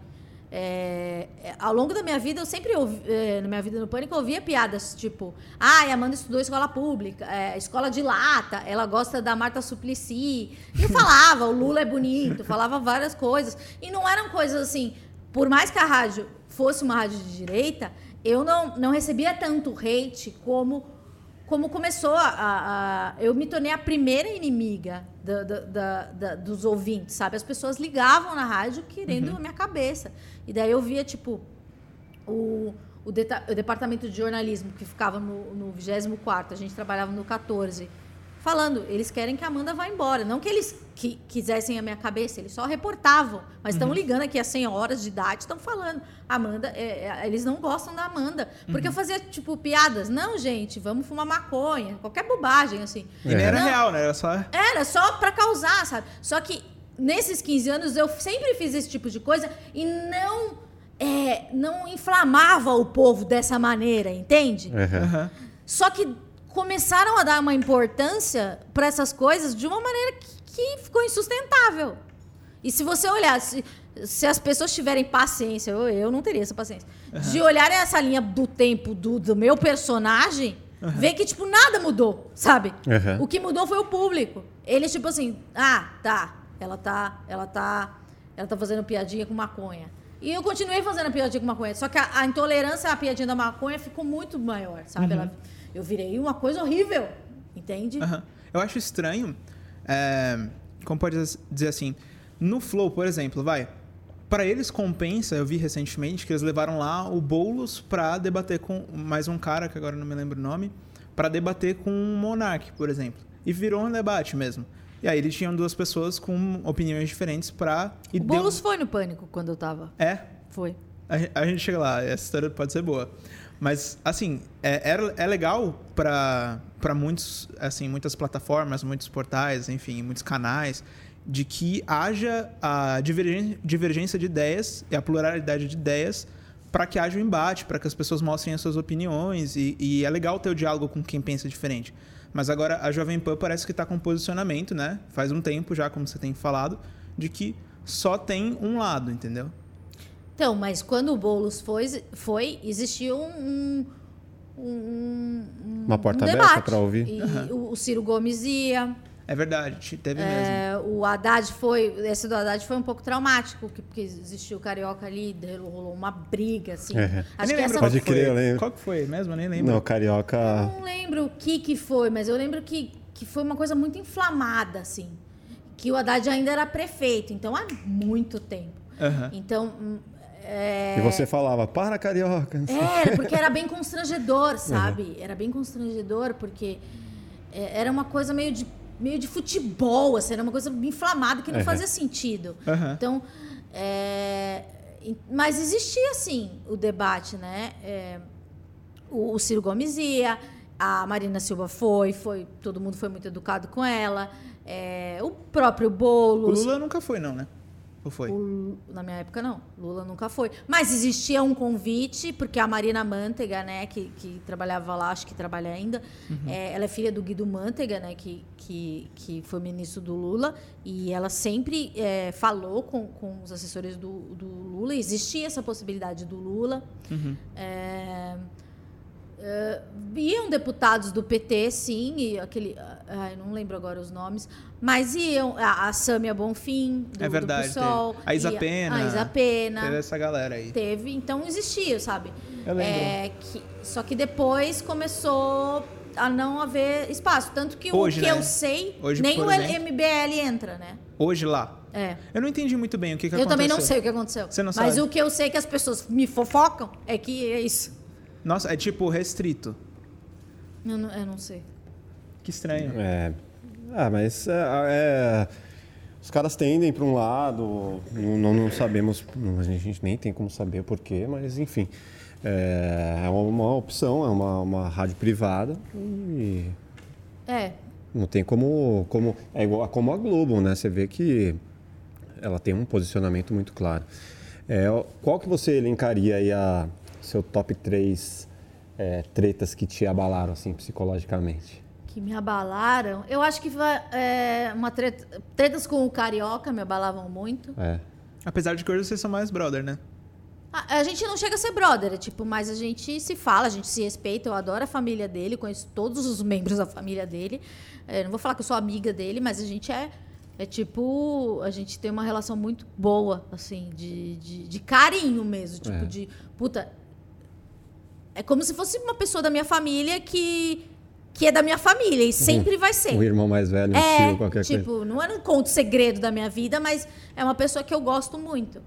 É, é, ao longo da minha vida, eu sempre ouvi, é, na minha vida no pânico, eu ouvia piadas tipo: ah, Amanda estudou escola pública, é, escola de lata, ela gosta da Marta Suplicy. E falava: o Lula é bonito, falava várias coisas. E não eram coisas assim, por mais que a rádio fosse uma rádio de direita, eu não, não recebia tanto hate como como começou a- a- eu me tornei a primeira inimiga da- da- da- dos ouvintes, sabe? As pessoas ligavam na rádio querendo a minha cabeça. E daí eu via, tipo, o, o, o departamento de jornalismo, que ficava no, no 24, a gente trabalhava no 14, falando, eles querem que a Amanda vá embora. Não que eles qui- quisessem a minha cabeça, eles só reportavam. Mas estão ligando aqui às senhoras de idade, estão falando. Amanda, é, é, eles não gostam da Amanda. Porque eu fazia, tipo, piadas. Não, gente, vamos fumar maconha. Qualquer bobagem, assim. E nem era Não. real, né? Era só. Era só pra causar, sabe? Só que nesses 15 anos eu sempre fiz esse tipo de coisa e não é, não inflamava o povo dessa maneira, entende? Aham. Só que começaram a dar uma importância pra essas coisas de uma maneira que, que ficou insustentável. E se você olhar, se, se as pessoas tiverem paciência, eu, eu não teria essa paciência, de olharem essa linha do tempo do, do meu personagem, ver que, tipo, nada mudou, sabe? Aham. O que mudou foi o público. Eles, tipo assim, ah, tá, ela tá, ela tá, ela tá fazendo piadinha com maconha. E eu continuei fazendo a piadinha com maconha. Só que a, a intolerância à piadinha da maconha ficou muito maior, sabe? Ela- eu virei uma coisa horrível, entende? Aham. Eu acho estranho, é, como pode dizer assim, no Flow, por exemplo, vai. Para eles compensa, eu vi recentemente que eles levaram lá o Boulos pra debater com mais um cara, que agora não me lembro o nome, pra debater com um Monark, por exemplo. E virou um debate mesmo. E aí eles tinham duas pessoas com opiniões diferentes pra... E O Boulos foi no pânico quando eu tava. É, Foi. a, a gente chega lá, essa história pode ser boa. Mas, assim, é, é, é legal para muitos, assim, muitas plataformas, muitos portais, enfim, muitos canais, de que haja a divergência, de ideias e a pluralidade de ideias para que haja um embate, para que as pessoas mostrem as suas opiniões. E, e é legal ter o diálogo com quem pensa diferente. Mas agora a Jovem Pan parece que está com um posicionamento, né? Faz um tempo já, como você tem falado, de que só tem um lado, entendeu? Então, mas quando o Boulos foi, foi existia um. um, um- um- Uma porta um aberta pra ouvir. E o, o Ciro Gomes ia. É verdade, te- teve mesmo. é, o Haddad foi. Esse do Haddad foi um pouco traumático, que- porque existiu o Carioca ali, rolou uma briga, assim. É. Eu Acho nem que lembro essa qual Pode que foi. crer, eu lembro. Qual que foi mesmo? Eu nem lembro. Não, carioca. Eu não lembro o que que foi, mas eu lembro que, que foi uma coisa muito inflamada, assim. Que o Haddad ainda era prefeito, então há muito tempo. Aham. Então. É, E você falava, para carioca. Era, porque era bem constrangedor, sabe? Era bem constrangedor, porque é, era uma coisa meio de, meio de futebol, assim, era uma coisa inflamada que não Uhum. fazia sentido. Aham. Então, é, mas existia, sim, o debate, né? É, o, o Ciro Gomes ia, a Marina Silva foi, foi, todo mundo foi muito educado com ela, é, o próprio O Boulos. Lula nunca foi, não, né? Ou foi? O na minha época, não. Lula nunca foi. Mas existia um convite, porque a Marina Manteiga, né, que, que trabalhava lá, acho que trabalha ainda, é, ela é filha do Guido Manteiga, né, que, que, que foi ministro do Lula, e ela sempre é, falou com, com os assessores do, do Lula, existia essa possibilidade do Lula. É, é, iam deputados do PT, sim, e aquele. Ai, não lembro agora os nomes, mas iam a, a Sâmia Bonfim, do, É verdade, do PSOL, teve. A Isa Pena. A Isa Pena. Teve essa galera aí. Teve, então existia, sabe? Eu lembro. É, que- só que depois começou a não haver espaço. Tanto que Hoje, o que né? eu sei, Hoje, nem o exemplo. MBL entra, né? Hoje lá. É. Eu não entendi muito bem o que, que eu aconteceu. também não sei o que aconteceu. Você não Mas sabe? o que eu sei que as pessoas me fofocam é que é isso. Nossa, é tipo restrito. Eu não, eu não sei. Que estranho. É. Ah, mas é, é, os caras tendem para um lado, não, não- não sabemos, a gente nem tem como saber porquê, mas enfim. É, é uma, uma opção, é uma, uma rádio privada e É. não tem como, como. É igual a- como a Globo, né? Você vê que ela tem um posicionamento muito claro. É, qual que você elencaria aí a seu top 3 tretas que te abalaram assim psicologicamente? Que me abalaram. Eu acho que é, uma treta, tretas com o Carioca me abalavam muito. É. Apesar de que hoje vocês são mais brother, né? A, a gente não chega a ser brother, é tipo, mas a gente se fala, a gente se respeita. Eu adoro a família dele, conheço todos os membros da família dele. É, não vou falar que eu sou amiga dele, mas a gente é. É tipo, a gente tem uma relação muito boa, assim, de, de, de carinho mesmo. Tipo, É. de. Puta. É como se fosse uma pessoa da minha família que. Que é da minha família e sempre vai ser. Um irmão mais velho, um É, tio, qualquer coisa. tipo, não é um conto segredo da minha vida, mas é uma pessoa que eu gosto muito.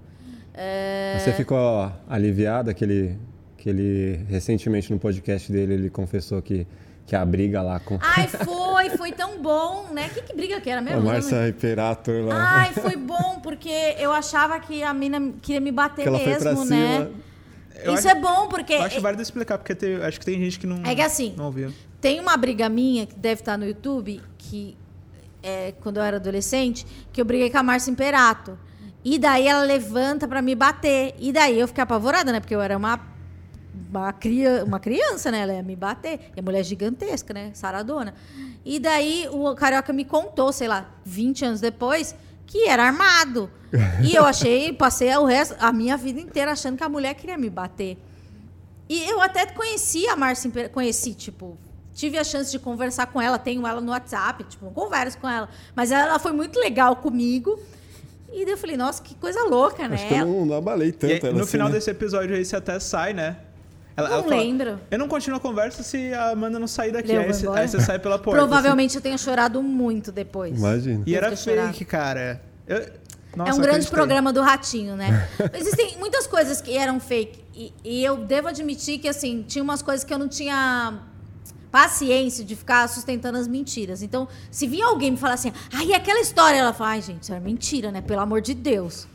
É, Você ficou aliviada que ele, Que ele, recentemente no podcast dele, ele confessou que, que a briga lá com Ai, foi, foi tão bom, né? Que, que briga que era a mesmo? Márcia Imperator lá. Ai, foi bom, porque eu achava que a mina queria me bater que mesmo, cima. Eu Isso acho- é bom, porque Eu acho válido explicar, porque tem- acho que tem gente que não, É que assim, não ouviu. tem uma briga minha, que deve estar no YouTube, que é, quando eu era adolescente, que eu briguei com a Márcia Imperato. E daí ela levanta pra me bater. E daí eu fiquei apavorada, né? Porque eu era uma, uma, cria, uma criança, né? Ela ia me bater. E a mulher é gigantesca, né? Saradona. E daí o Carioca me contou, sei lá, 20 anos depois, que era armado. E eu achei, passei o resto, a minha vida inteira achando que a mulher queria me bater. E eu até conheci a Márcia, conheci, tipo, tive a chance de conversar com ela, tenho ela no WhatsApp, tipo, converso com ela. Mas ela foi muito legal comigo. E daí eu falei, nossa, que coisa louca, né? Acho que eu não, não abalei E tanto ela no assim, final né? desse episódio aí você até sai, né? Ela, Não ela fala, lembro. Eu não continuo a conversa se a Amanda não sair daqui. Aí embora? aí você sai pela porta. Provavelmente eu tenha chorado muito depois. Imagina. assim. E era fake, cara. Eu- Nossa, é um grande acreditei. programa do Ratinho, né? Existem muitas coisas que eram fake. E, e eu devo admitir que, assim, tinha umas coisas que eu não tinha paciência de ficar sustentando as mentiras. Então, se vinha alguém me falar assim, ai, aquela história, ela fala, ai, gente, isso é mentira, né? Pelo amor de Deus.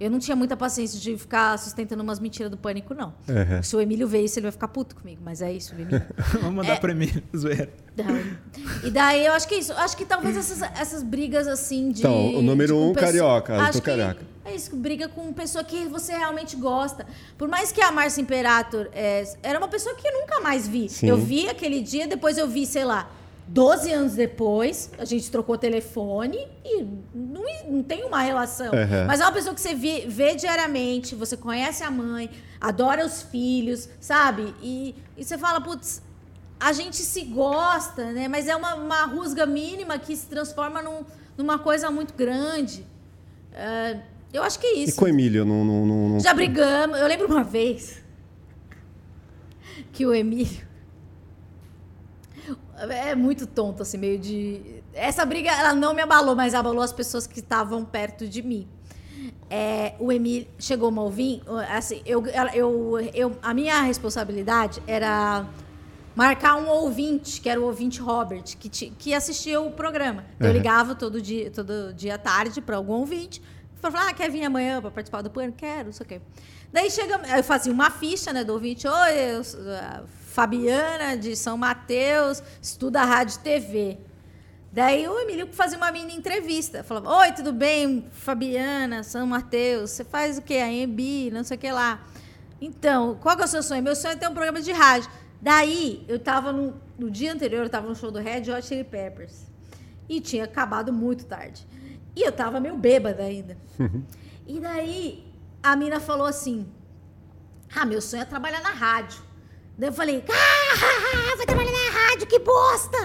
Eu não tinha muita paciência de ficar sustentando umas mentiras do pânico, não. Uhum. Se o Emílio ver isso, ele vai ficar puto comigo. Mas é isso, Emílio. Vamos mandar É. pra mim, zoeira. E daí eu acho que é isso. Eu acho que talvez essas, essas brigas assim de. Então, o número com um, pessoa- carioca, eu Acho tô que carioca. É isso, briga com pessoa que você realmente gosta. Por mais que a Márcia Imperator é, era uma pessoa que eu nunca mais vi. Sim. Eu vi aquele dia, depois eu vi, sei lá, 12 anos depois, a gente trocou telefone e não, não tem uma relação. Uhum. Mas é uma pessoa que você vê, vê diariamente, você conhece a mãe, adora os filhos, sabe? E, e você fala, putz, a gente se gosta, né? Mas é uma, uma rusga mínima que se transforma num- numa coisa muito grande. É, eu acho que é E isso. com o Emílio? Não, não, não, não- Já brigamos. Eu lembro uma vez que o Emílio. É muito tonto, assim, meio de. Essa briga, ela não me abalou, mas abalou as pessoas que estavam perto de mim. É, o Emílio chegou uma ouvinte, assim, eu, eu, eu, a minha responsabilidade era marcar um ouvinte, que era o ouvinte Robert, que, ti- que assistia o programa. Então, eu Uhum. ligava todo dia, todo dia à tarde para algum ouvinte, falar, ah, quer vir amanhã para participar do plano? Quero, não sei o quê. Daí chega, eu fazia uma ficha, né, do ouvinte, oi, eu sou a Fabiana de São Mateus, estuda rádio e TV. Daí o Emílio fazia uma mini entrevista. Falava, oi, tudo bem, Fabiana, São Mateus, você faz o quê? A EMB, não sei o que lá. Então, qual que é o seu sonho? Meu sonho é ter um programa de rádio. Daí, eu tava no, no dia anterior, eu tava no show do Red Hot Chili Peppers. E tinha acabado muito tarde. E eu tava meio bêbada ainda. e daí, a mina falou assim, ah, meu sonho é trabalhar na rádio. Daí eu falei, ah, vai trabalhar na rádio, que bosta!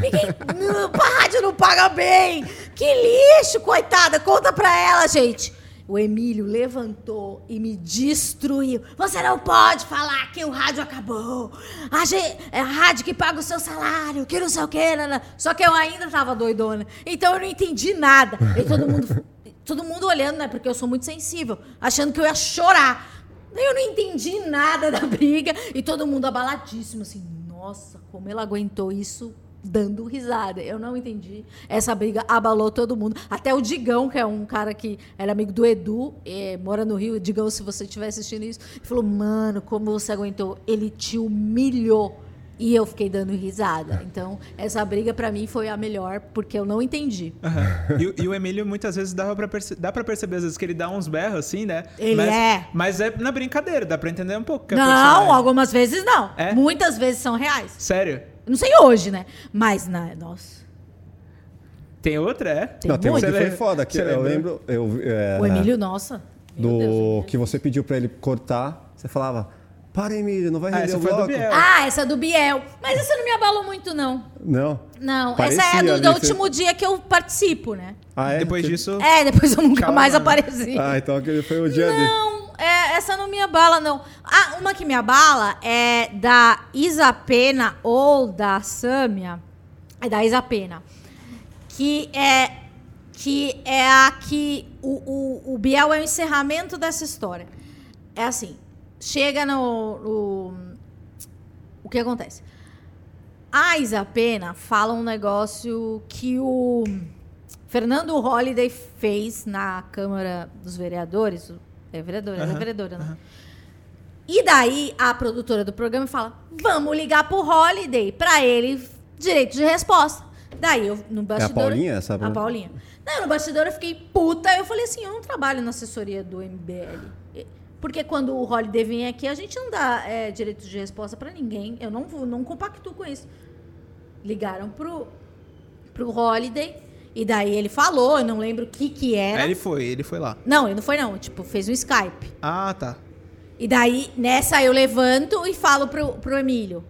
Ninguém, a rádio não paga bem! Que lixo, coitada! Conta pra ela, gente! O Emílio levantou e me destruiu. Você não pode falar que o rádio acabou. A ge- é a rádio que paga o seu salário, que não sei o quê. Nana. Só que eu ainda tava doidona. Então eu não entendi nada. E todo mundo, todo mundo olhando, né? Porque eu sou muito sensível, achando que eu ia chorar. Eu não entendi nada da briga e todo mundo abaladíssimo, assim, nossa, como ela aguentou isso dando risada. Eu não entendi. Essa briga abalou todo mundo. Até o Digão, que é um cara que era amigo do Edu, eh, mora no Rio. Digão, se você estiver assistindo isso, falou, mano, como você aguentou? Ele te humilhou. E eu fiquei dando risada. Então, essa briga pra mim foi a melhor, porque eu não entendi. Aham. E, o- e o Emílio, muitas vezes, dava pra perce- dá pra perceber, às vezes, que ele dá uns berros, assim, né? Ele mas, é. Mas é na brincadeira, dá pra entender um pouco. que é Não, algumas vezes não. É? Muitas vezes são reais. Sério? Não sei hoje, né? Mas, na, nossa. Tem outra, é? Tem Não, tem um muito. que foi foda, que eu lembro... Eu, é, O Emílio, nossa. Do Deus, que você pediu pra ele cortar, você falava, para Emílio, não vai Ah, render essa o foi do bloco. Biel. Ah, essa é do Biel. Mas essa não me abalou muito, não. Não? Não, Parecia essa é do, ali, do você- último dia que eu participo, né? Ah, é? Depois Que- disso... É, depois eu nunca Calma, mais apareci. Ah, então aquele foi o dia dele. Não, é, essa não me abala, não. Ah, uma que me abala é da Isapena ou da Sâmia. É da Isapena. Que é, que é a que o, o, o Biel é o encerramento dessa história. É assim, chega no, no- O que acontece? A Isa Pena fala um negócio que o Fernando Holliday fez na Câmara dos Vereadores. É vereadora, ela é vereadora, né? E daí a produtora do programa fala: vamos ligar pro Holiday pra ele direito de resposta. Daí eu no bastidor. Paulinha, essa A Paulinha. Não, no bastidor eu fiquei puta. Eu falei assim: eu não trabalho na assessoria do MBL. Porque quando o Holiday vem aqui, a gente não dá é, direito de resposta pra ninguém. Eu não, não compactuo com isso. Ligaram pro, pro Holiday. E daí ele falou, eu não lembro o que que era. Aí ele foi, ele foi lá. Não, ele não foi não. Tipo, fez um Skype. Ah, tá. E daí, nessa, eu levanto e falo pro, pro Emílio.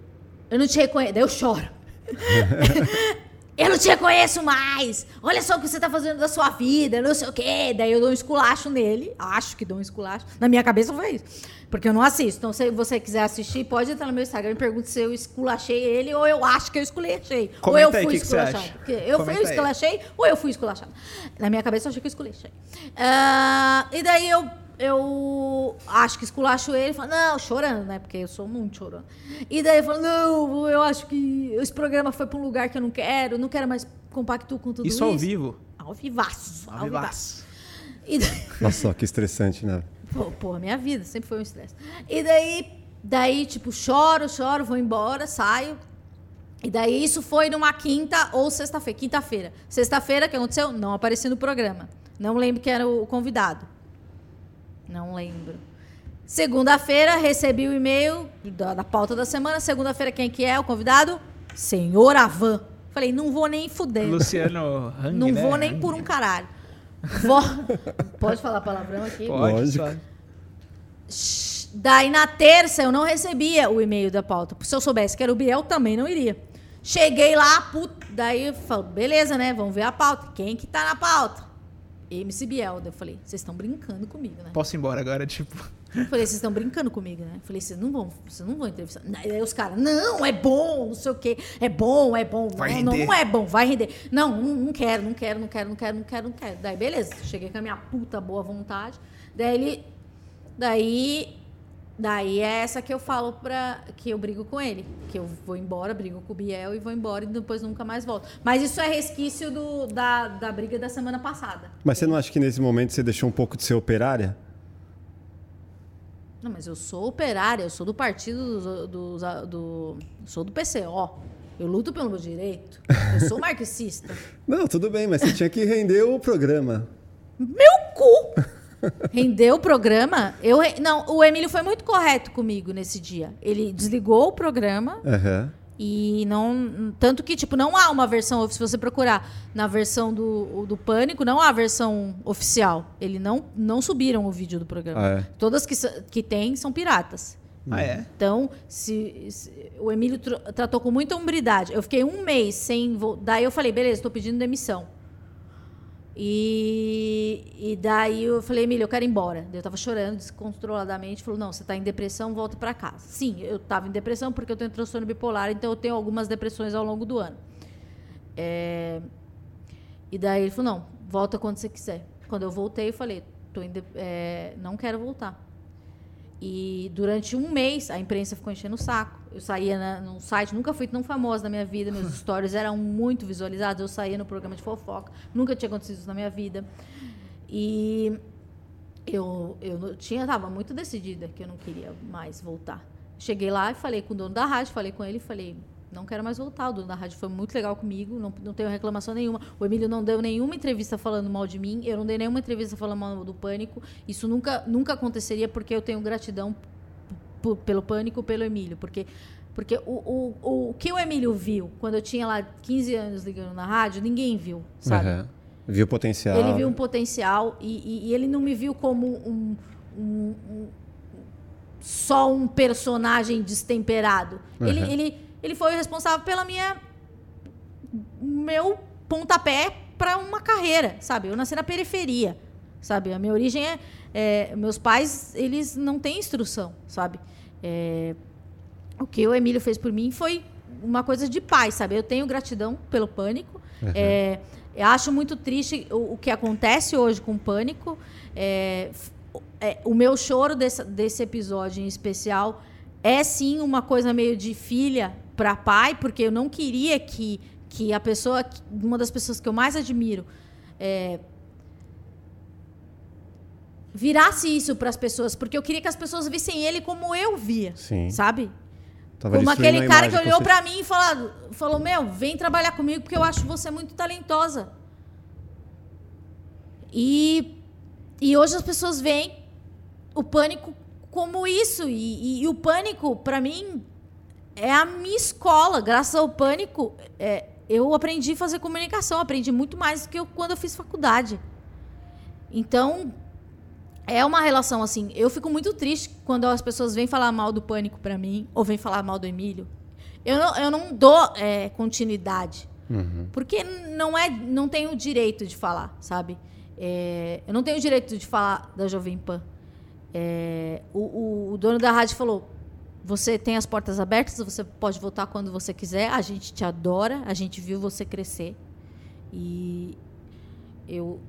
Eu não te reconheço. Daí eu choro. eu não te reconheço mais. Olha só o que você tá fazendo da sua vida, não sei o quê. Daí eu dou um esculacho nele. Acho que dou um esculacho. Na minha cabeça foi isso. Porque eu não assisto. Então, se você quiser assistir, pode entrar no meu Instagram e me pergunte se eu esculachei ele ou eu acho que eu esculachei. ou Comenta eu aí fui que que você esculachado. acha. Porque Eu fui Comenta aí. esculachei ou eu fui esculachado. Na minha cabeça eu achei que eu esculachei. Ah, e daí eu, eu acho que esculacho ele e falo, não, chorando, né? Porque eu sou muito chorando. E daí eu falo, não, eu acho que esse programa foi pra um lugar que eu não quero, não quero mais compacto com tudo isso. Isso ao vivo. Ao vivaço. Ao Ao vivaço. vivaço. E daí, Nossa, que estressante, né? Pô, porra, minha vida sempre foi um estresse. E daí, daí, tipo, choro, choro, vou embora, saio. E daí isso foi numa quinta ou sexta-feira. Quinta-feira. Sexta-feira, o que aconteceu? Não apareci no programa. Não lembro quem era o convidado. Não lembro. Segunda-feira, recebi o e-mail da, da pauta da semana. Segunda-feira, quem que é o convidado? Senhor Avan. Falei, não vou nem fuder. Luciano Hang, Não né? vou nem por um caralho. Vó... Pode falar palavrão aqui? Pode. Daí na terça eu não recebia o e-mail da pauta. Se eu soubesse que era o Biel, também não iria. Cheguei lá, put... daí eu falo, beleza, né? Vamos ver a pauta. Quem que tá na pauta? MC Biel. Eu falei, vocês estão brincando comigo, né? Posso ir embora agora, tipo. Eu falei, vocês estão brincando comigo, né? Eu falei, vocês não vão, vocês não vão entrevistar. Daí os caras, não, é bom, não sei o quê. É bom, é bom. Vai não, não, render. não é bom, vai render. Não, não, não quero, não quero, não quero, não quero, não quero, não quero. Daí, beleza, cheguei com a minha puta boa vontade. Daí ele. Daí. Daí é essa que eu falo pra. que eu brigo com ele. Que eu vou embora, brigo com o Biel e vou embora e depois nunca mais volto. Mas isso é resquício do, da, da briga da semana passada. Mas você não acha que nesse momento você deixou um pouco de ser operária? Não, mas eu sou operária, eu sou do partido do, do, do- do- sou do PCO. Eu luto pelo meu direito. Eu sou marxista. Não, tudo bem, mas você tinha que render o programa. Meu cu! Rendeu o programa? Eu, re- não, o Emílio foi muito correto comigo nesse dia. Ele desligou o programa Aham. e não. Tanto que, tipo, não há uma versão. Se você procurar na versão do, do Pânico, não há a versão oficial. Ele não, não subiram o vídeo do programa. Ah, é? Todas que, que tem são piratas. Ah, é? Então, se, se- o Emílio tr- tratou com muita hombridade. Eu fiquei um mês sem. Daí eu falei, beleza, estou pedindo demissão. E, e daí eu falei, Emílio, eu quero ir embora. Eu tava chorando descontroladamente. Falou, não, você está em depressão, volta para casa. Sim, eu estava em depressão porque eu tenho transtorno bipolar, então eu tenho algumas depressões ao longo do ano. É, E daí ele falou, não, volta quando você quiser. Quando eu voltei, eu falei, tô de- é, não quero voltar. E durante um mês a imprensa ficou enchendo o saco. Eu saía na, num site, nunca fui tão famosa na minha vida, meus stories eram muito visualizados. Eu saía no programa de fofoca, nunca tinha acontecido isso na minha vida. E eu, eu não- tinha, estava muito decidida que eu não queria mais voltar. Cheguei lá e falei com o dono da rádio, falei com ele e falei, não quero mais voltar. O dono da rádio foi muito legal comigo, não, não tenho reclamação nenhuma. O Emílio não deu nenhuma entrevista falando mal de mim, eu não dei nenhuma entrevista falando mal do pânico. Isso nunca, nunca aconteceria porque eu tenho gratidão pelo pânico, pelo Emílio, porque porque o, o, o que o Emílio viu quando eu tinha lá 15 anos ligando na rádio, ninguém viu, sabe? Aham. Viu o potencial. Ele viu um potencial e, e- e ele não me viu como um, um- um- só um personagem destemperado. Uhum. ele, ele foi o responsável pela minha meu pontapé para uma carreira, sabe? Eu nasci na periferia, sabe? A minha origem é, é- meus pais eles não têm instrução, sabe? É, o que o Emílio fez por mim foi uma coisa de pai, sabe? Eu tenho gratidão pelo pânico. É, eu acho muito triste o, o que acontece hoje com o pânico. É, é, o meu choro desse, desse episódio em especial é sim uma coisa meio de filha para pai, porque eu não queria que, que a pessoa, uma das pessoas que eu mais admiro, é, virasse isso para as pessoas, porque eu queria que as pessoas vissem ele como eu via, Sim. sabe? Tava como aquele cara que olhou para mim e falou, falou: Meu, vem trabalhar comigo porque eu acho você muito talentosa. E, e hoje as pessoas veem o pânico como isso. E, e- e o pânico, para mim, é a minha escola. Graças ao pânico, é, eu aprendi a fazer comunicação. Aprendi muito mais do que eu, quando eu fiz faculdade. Então, é uma relação assim. Eu fico muito triste quando as pessoas vêm falar mal do pânico pra mim, ou vêm falar mal do Emílio. Eu não, eu não dou é, continuidade. Porque não é, não tenho o direito de falar, sabe? É, eu não tenho o direito de falar da Jovem Pan. É, o, o- o dono da rádio falou: você tem as portas abertas, você pode voltar quando você quiser. A gente te adora, a gente viu você crescer. E eu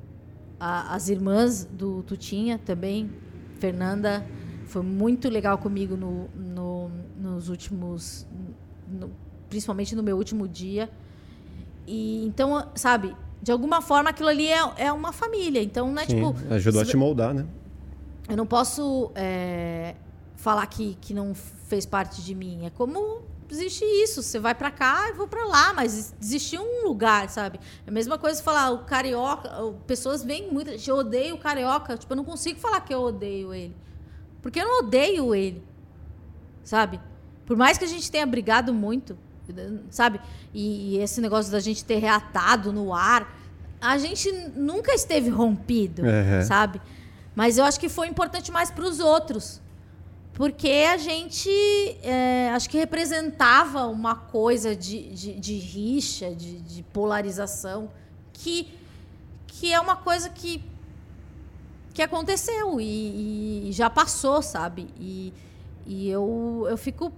a- as irmãs do Tutinha também, Fernanda, foi muito legal comigo no, no- nos últimos, no- principalmente no meu último dia. E então, sabe, de alguma forma aquilo ali é, é uma família. Então, não é Sim, tipo. ajudou a se- te moldar, né? eu não posso é, falar que, que não fez parte de mim. É como existe isso. Você vai pra cá, eu vou pra lá, mas existe um lugar, sabe? É a mesma coisa falar o carioca. Pessoas vêm muito. Eu odeio o carioca. Tipo, eu não consigo falar que eu odeio ele. Porque eu não odeio ele. Sabe? Por mais que a gente tenha brigado muito, sabe? E, e esse negócio da gente ter reatado no ar, a gente nunca esteve rompido, Uhum. sabe? Mas eu acho que foi importante mais para os outros. Porque a gente, é, acho que representava uma coisa de, de, de rixa, de, de polarização, que, que é uma coisa que, que aconteceu e, e já passou, sabe? E, e eu, eu fico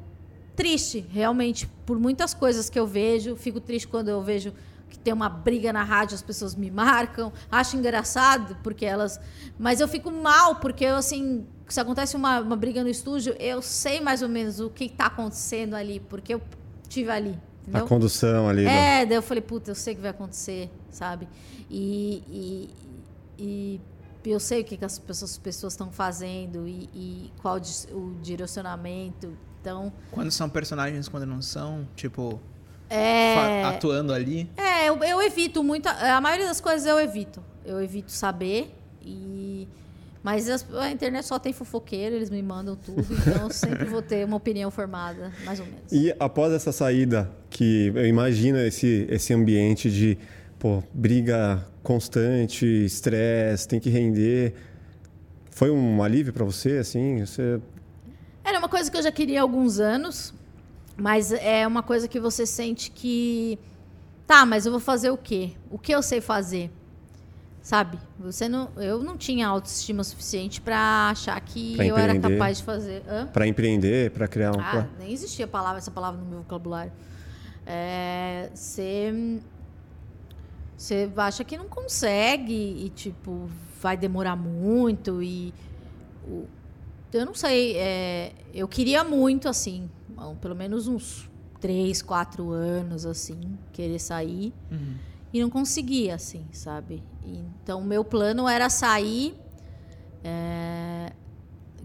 triste, realmente, por muitas coisas que eu vejo. Fico triste quando eu vejo que tem uma briga na rádio, as pessoas me marcam. Acho engraçado, porque elas. Mas eu fico mal, porque eu, assim, se acontece uma, uma briga no estúdio, eu sei mais ou menos o que está acontecendo ali, porque eu tive ali. A Entendeu? condução ali. né? É, daí eu falei, puta, eu sei o que vai acontecer, sabe? E, e, e eu sei o que, que as pessoas pessoas estão fazendo e, e qual o direcionamento. Então, Quando são personagens, quando não são, tipo, é. atuando ali. É, eu, eu evito muito. A maioria das coisas eu evito. Eu evito saber e. Mas as- a internet só tem fofoqueiro, eles me mandam tudo, então eu sempre vou ter uma opinião formada, mais ou menos. E após essa saída, que eu imagino esse, esse ambiente de pô, briga constante, estresse, tem que render. Foi um alívio para você, assim? Você... Era uma coisa que eu já queria há alguns anos, mas é uma coisa que você sente que. Tá, mas eu vou fazer o quê? O que eu sei fazer? Sabe? Você não, eu não tinha autoestima suficiente para achar que Pra eu era capaz de fazer. Para empreender, para criar um... Ah, nem existia palavra, essa palavra no meu vocabulário. É, Você. Você acha que não consegue e, tipo, vai demorar muito e. eu não sei. é, eu queria muito, assim, pelo menos uns três, quatro anos, assim, querer sair. E não conseguia, assim, sabe? Então, meu plano era sair. É,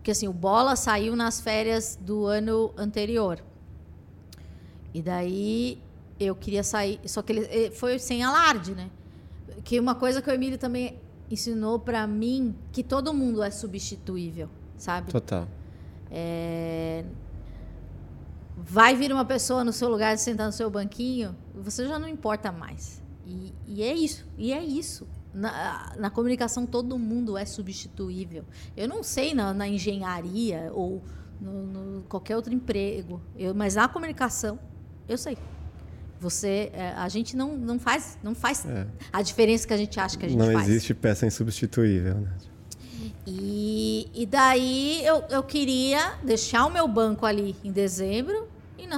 que assim, o Bola saiu nas férias do ano anterior. E daí eu queria sair, só que ele eh, foi sem alarde, né? Que uma coisa que o Emílio também ensinou pra mim, que todo mundo é substituível, sabe? Total. É, Vai vir uma pessoa no seu lugar, sentar no seu banquinho, você já não importa mais. E, e é isso, e é isso. Na, na comunicação, todo mundo é substituível. Eu não sei na, na engenharia ou no, no qualquer outro emprego, eu, mas na comunicação, eu sei. Você, é, a gente não, não faz, não faz É. a diferença que a gente acha que a gente Não faz. existe peça insubstituível, né? E, e daí eu, eu queria deixar o meu banco ali em dezembro e na-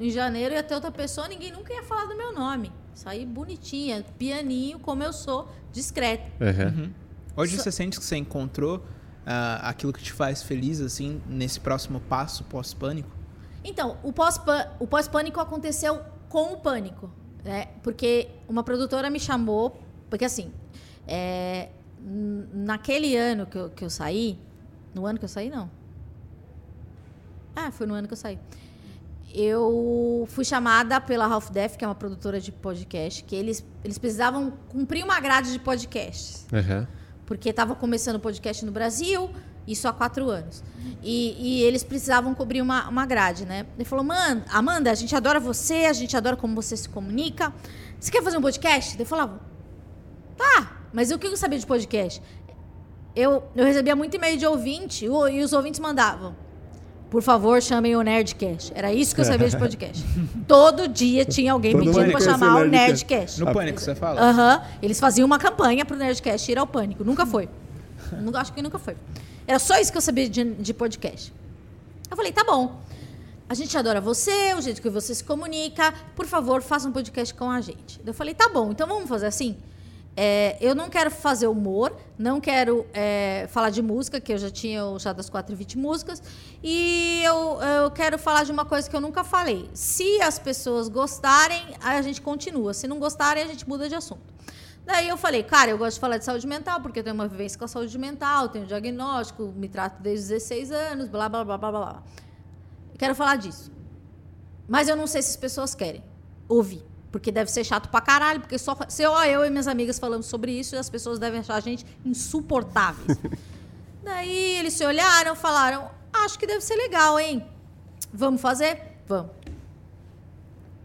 em janeiro ia ter outra pessoa, ninguém nunca ia falar do meu nome. Sair bonitinha, pianinho, como eu sou, discreta. Uhum. Uhum. Hoje você sente que você encontrou ah, aquilo que te faz feliz, assim, nesse próximo passo pós-pânico? Então, o pós-pân- o pós-pânico aconteceu com o pânico, né? Porque uma produtora me chamou, porque assim, é, naquele ano que eu, que eu saí, no ano que eu saí, não. Ah, foi no ano que eu saí. Eu fui chamada pela Half Def, que é uma produtora de podcast, que eles, eles precisavam cumprir uma grade de podcasts Aham. porque estava começando o podcast no Brasil, isso há quatro anos. E, e eles precisavam cobrir uma, uma grade, né? Ele falou, mano, Amanda, a gente adora você, a gente adora como você se comunica. Você quer fazer um podcast? Ele falava, tá, mas o que eu sabia de podcast? Eu, eu recebia muito e-mail de ouvinte e os ouvintes mandavam. Por favor, chamem o Nerdcast. Era isso que eu sabia de podcast. Todo dia tinha alguém Todo pedindo para chamar o o Nerdcast. Nerdcast. No pânico, você fala? Aham. Eles faziam uma campanha pro Nerdcast ir ao pânico. Nunca foi. Acho que nunca foi. Era só isso que eu sabia de, de podcast. Eu falei, tá bom. A gente adora você, o jeito que você se comunica. Por favor, faça um podcast com a gente. Eu falei, tá bom, então vamos fazer assim? É, eu não quero fazer humor, não quero é, falar de música, que eu já tinha o Chá das 4 e 20 músicas, e eu, eu quero falar de uma coisa que eu nunca falei. Se as pessoas gostarem, a gente continua. Se não gostarem, a gente muda de assunto. Daí eu falei, cara, eu gosto de falar de saúde mental, porque eu tenho uma vivência com a saúde mental, tenho diagnóstico, me trato desde os 16 anos, blá, blá, blá, blá, blá, quero falar disso. Mas eu não sei se as pessoas querem ouvir. Porque deve ser chato pra caralho, porque só se eu, e minhas amigas falamos sobre isso, as pessoas devem achar a gente insuportáveis. Daí eles se olharam, falaram: Acho que deve ser legal, hein? Vamos fazer? Vamos.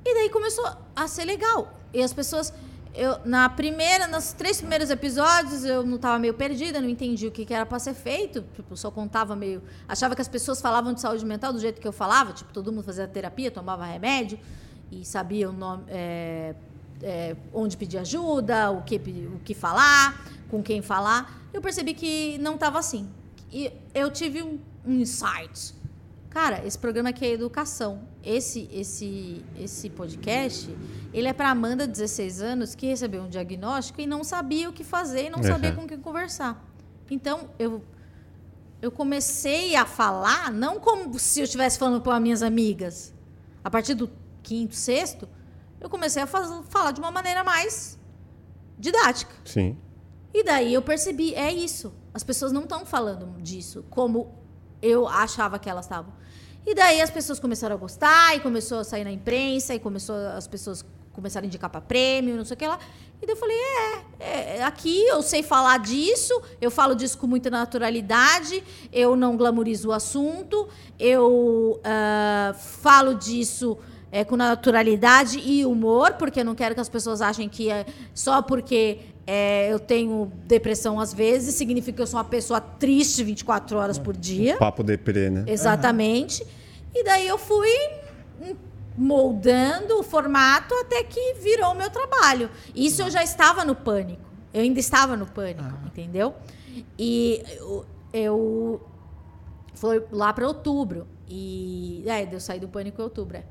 E daí começou a ser legal. E as pessoas. Eu, na primeira, nos três primeiros episódios, eu não estava meio perdida, não entendi o que, que era para ser feito. Tipo, só contava meio. Achava que as pessoas falavam de saúde mental do jeito que eu falava. Tipo, todo mundo fazia terapia, tomava remédio e sabia o nome, é, é, onde pedir ajuda, o que, o que falar, com quem falar. Eu percebi que não estava assim. E eu tive um, um insight. Cara, esse programa aqui é educação. Esse, esse, esse podcast, ele é para Amanda, 16 anos, que recebeu um diagnóstico e não sabia o que fazer e não sabia Uhum. com quem conversar. Então, eu, eu comecei a falar, não como se eu estivesse falando para minhas amigas. A partir do quinto, sexto, eu comecei a falar de uma maneira mais didática. Sim. E daí eu percebi, é isso. As pessoas não estão falando disso como eu achava que elas estavam. E daí as pessoas começaram a gostar, e começou a sair na imprensa, e começou as pessoas começaram a indicar para prêmio, não sei o que lá. E daí eu falei, é, é, aqui eu sei falar disso, eu falo disso com muita naturalidade, eu não glamorizo o assunto, eu ah, falo disso é, com naturalidade e humor, porque eu não quero que as pessoas achem que é só porque é, eu tenho depressão às vezes, significa que eu sou uma pessoa triste 24 horas por dia. Papo deprê, né? Exatamente. E daí eu fui moldando o formato até que virou o meu trabalho. Isso eu já estava no pânico. Eu ainda estava no pânico, entendeu? E eu, eu foi lá para outubro. E é, eu saí do pânico em outubro, é.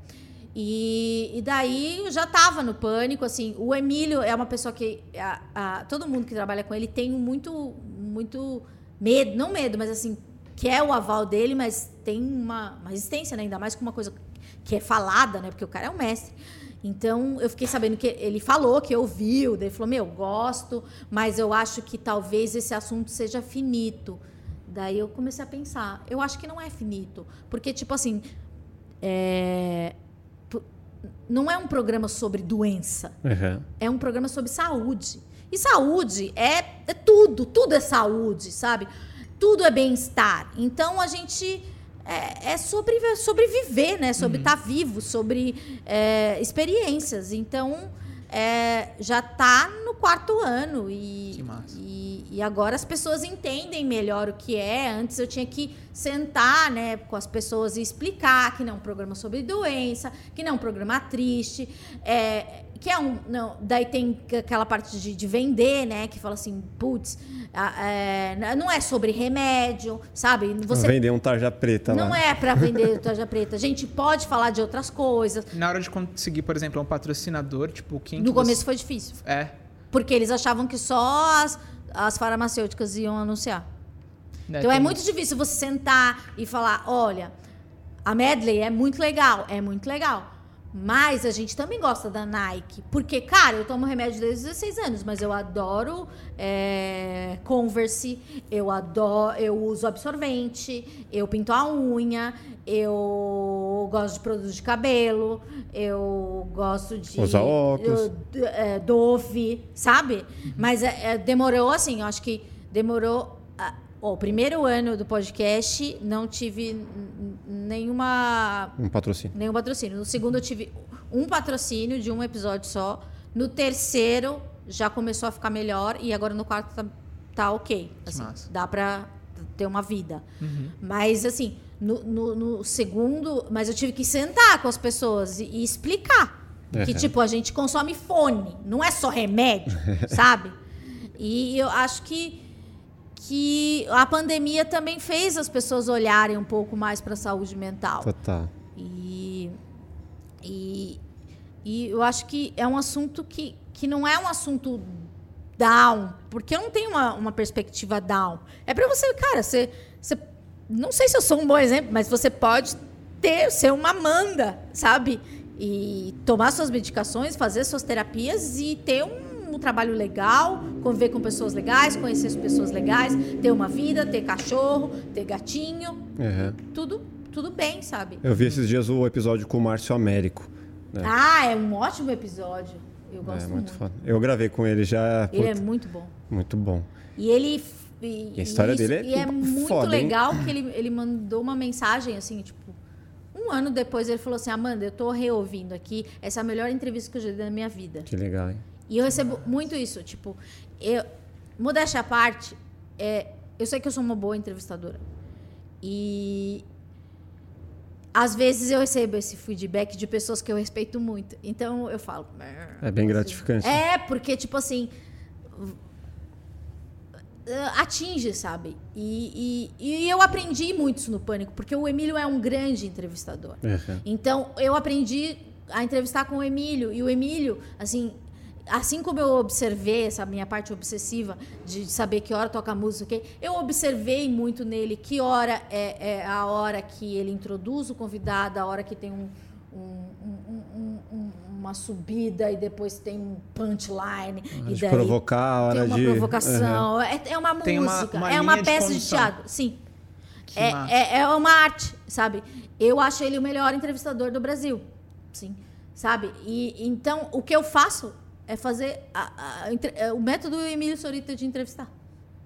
E, e daí eu já estava no pânico, assim, o Emílio é uma pessoa que a- a- todo mundo que trabalha com ele tem muito muito medo, não medo, mas assim, quer o aval dele, mas tem uma, uma resistência, né? ainda mais com uma coisa que é falada, né? Porque o cara é um mestre. Então, eu fiquei sabendo que ele falou, que ouviu, daí ele falou: Meu, gosto, mas eu acho que talvez esse assunto seja finito. Daí eu comecei a pensar: eu acho que não é finito. Porque, tipo assim, é, não é um programa sobre doença Aham. é um programa sobre saúde. E saúde é, é tudo, tudo é saúde, sabe? Tudo é bem-estar. Então a gente é, é sobre sobreviver, né? Sobre estar vivo, sobre é, experiências. Então é, já está no quarto ano e, Que massa. e, e agora as pessoas entendem melhor o que é. Antes eu tinha que sentar né, com as pessoas e explicar que não é um programa sobre doença, que não é um programa triste, é, que é um. Não, daí tem aquela parte de, de vender, né? Que fala assim, putz, é, não é sobre remédio, sabe? Você Vender um tarja preta não lá. é para vender tarja preta. A gente pode falar de outras coisas. Na hora de conseguir, por exemplo, um patrocinador, tipo, quem No começo foi difícil. É. Porque eles achavam que só as, as farmacêuticas iam anunciar. É, então é muito isso. difícil você sentar e falar, olha, a medley é muito legal, é muito legal. Mas a gente também gosta da Nike. Porque, cara, eu tomo remédio desde os 16 anos, mas eu adoro é, Converse, eu adoro, eu uso absorvente, eu pinto a unha, eu gosto de produtos de cabelo, eu gosto de. Usar óculos. Eu, é, Dove, sabe? Mas é, é, demorou assim, eu acho que demorou. O primeiro ano do podcast não tive nenhuma. Um patrocínio. Nenhum patrocínio. No segundo, eu tive um patrocínio de um episódio só. No terceiro, já começou a ficar melhor. E agora no quarto tá, tá ok. Assim, dá pra ter uma vida. Uhum. Mas, assim, no, no, no, segundo. Mas eu tive que sentar com as pessoas e, e explicar. Uhum. Que, tipo, a gente consome fone, não é só remédio, sabe? E eu acho que que a pandemia também fez as pessoas olharem um pouco mais para a saúde mental. Total. E, e, e eu acho que é um assunto que, que não é um assunto down, porque eu não tenho uma, uma perspectiva down. É para você, cara, você, você. Não sei se eu sou um bom exemplo, mas você pode ter, ser uma Amanda, sabe? E tomar suas medicações, fazer suas terapias e ter um um trabalho legal, conviver com pessoas legais, conhecer as pessoas legais, ter uma vida, ter cachorro, ter gatinho. Uhum. Tudo, tudo bem, sabe? Eu vi esses dias o episódio com o Márcio Américo. Né? Ah, é um ótimo episódio. Eu é, gosto é, muito. muito. Eu gravei com ele já. Ele é muito bom. Muito bom. E ele. E, e a história isso, dele é, e é muito foda, legal que ele, ele mandou uma mensagem assim, tipo, um ano depois ele falou assim: Amanda, eu tô reouvindo aqui. Essa é a melhor entrevista que eu já dei na minha vida. Que legal, hein? E eu recebo muito isso, tipo, eu, modéstia à parte, é, eu sei que eu sou uma boa entrevistadora. E às vezes eu recebo esse feedback de pessoas que eu respeito muito. Então eu falo. É bem gratificante. É, porque, tipo assim. Atinge, sabe? E, e, e, eu aprendi muito isso no Pânico, porque o Emílio é um grande entrevistador. Uhum. Então eu aprendi a entrevistar com o Emílio. E o Emílio, assim, assim como eu observei essa minha parte obsessiva de saber que hora toca música, eu observei muito nele que hora é, é, a hora que ele introduz o convidado, a hora que tem um, um, um, uma subida e depois tem um punchline. e daí provocar, a hora tem uma de... provocação. Uhum. É, é, uma tem música, uma, uma é uma peça de, de teatro. Sim. É, é, é, uma arte, sabe? Eu acho ele o melhor entrevistador do Brasil. Sim. Sabe? E então, o que eu faço é fazer a, a, a, é o método Emílio Sorita de entrevistar.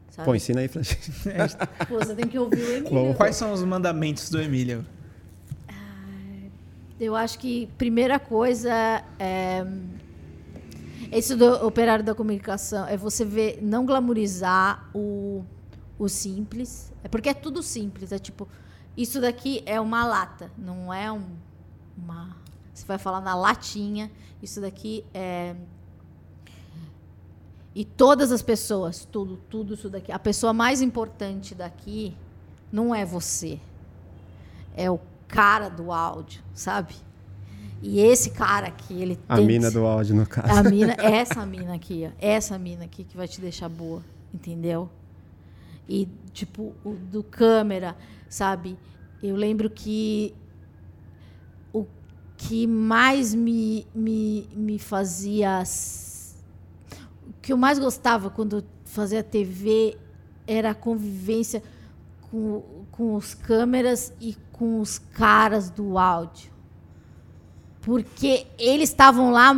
Sabe? Pô, ensina aí, Flash. Pô, você tem que ouvir o Emílio. Quais são os mandamentos do Emílio? Eu acho que primeira coisa é esse do operário da comunicação é você ver não glamorizar o, o simples, é porque é tudo simples, é tipo isso daqui é uma lata, não é um, uma você vai falar na latinha, isso daqui é e todas as pessoas, tudo, tudo isso daqui. A pessoa mais importante daqui não é você. É o cara do áudio, sabe? E esse cara aqui, ele a tem. A mina do áudio, no caso. A mina, essa mina aqui, ó. Essa mina aqui que vai te deixar boa, entendeu? E, tipo, o do câmera, sabe? Eu lembro que o que mais me, me, me fazia que eu mais gostava quando fazia TV era a convivência com, com os câmeras e com os caras do áudio. Porque eles estavam lá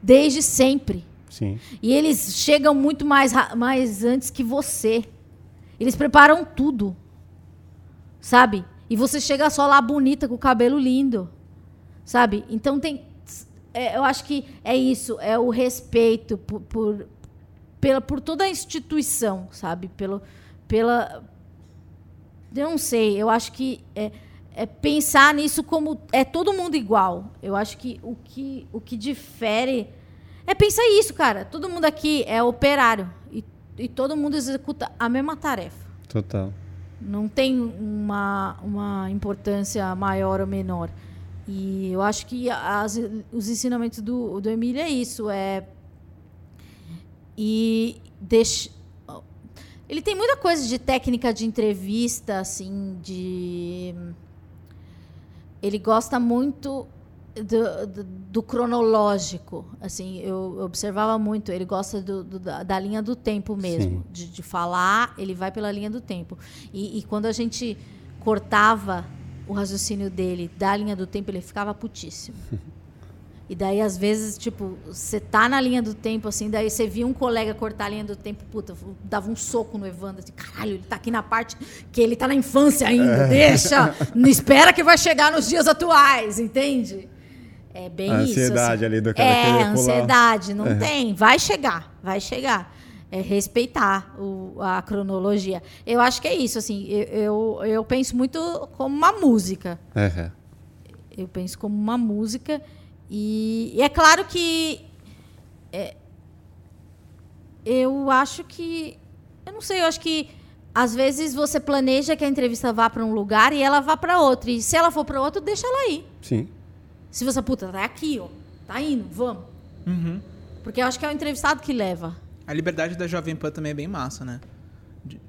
desde sempre. Sim. E eles chegam muito mais, mais antes que você. Eles preparam tudo. Sabe? E você chega só lá bonita, com o cabelo lindo. Sabe? Então tem. É, eu acho que é isso, é o respeito por, por, pela, por toda a instituição, sabe? Pelo, pela. Eu não sei, eu acho que é, é pensar nisso como é todo mundo igual. Eu acho que o que, o que difere é pensar isso, cara. Todo mundo aqui é operário e, e todo mundo executa a mesma tarefa. Total. Não tem uma, uma importância maior ou menor. E eu acho que as, os ensinamentos do, do Emílio é isso, é e Ele tem muita coisa de técnica de entrevista, assim, de. Ele gosta muito do, do, do cronológico. Assim, eu observava muito. Ele gosta do, da, da linha do tempo mesmo. De, de, falar, ele vai pela linha do tempo. E, e quando a gente cortava o raciocínio dele da linha do tempo, ele ficava putíssimo. E daí, às vezes, tipo, você tá na linha do tempo, assim, daí você via um colega cortar a linha do tempo, puta, dava um soco no Evandro, assim, caralho, ele tá aqui na parte que ele tá na infância ainda, é. deixa, não espera que vai chegar nos dias atuais, entende? É bem a isso. ansiedade assim. ali do cara É, ansiedade, não é. tem, vai chegar, vai chegar. É respeitar o, a cronologia. Eu acho que é isso, assim, eu, eu, eu penso muito como uma música. Uhum. Eu penso como uma música e, e é claro que é, eu acho que. Eu não sei, eu acho que às vezes você planeja que a entrevista vá para um lugar e ela vá para outro. E se ela for para outro, deixa ela ir. Sim. Se você, puta, tá aqui, ó. Tá indo, vamos. Uhum. Porque eu acho que é o entrevistado que leva. A liberdade da Jovem Pan também é bem massa, né?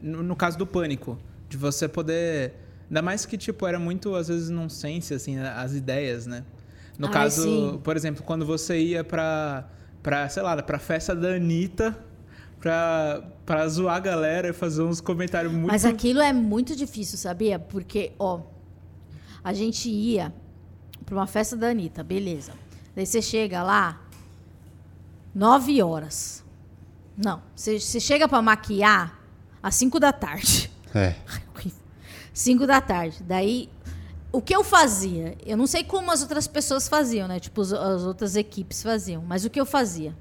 no, no, caso do pânico, de você poder. Ainda mais que, tipo, era muito, às vezes, nonsense, assim, as ideias, né? No caso, sim. por exemplo, quando você ia pra, pra sei lá, pra festa da Anitta, pra, pra zoar a galera e fazer uns comentários muito. Mas aquilo é muito difícil, sabia? Porque, ó, a gente ia pra uma festa da Anitta, beleza. Daí você chega lá, nove horas. Não, você, você chega pra maquiar às cinco da tarde. É. Cinco da tarde. Daí o que eu fazia? Eu não sei como as outras pessoas faziam, né? Tipo, as outras equipes faziam. Mas o que eu fazia?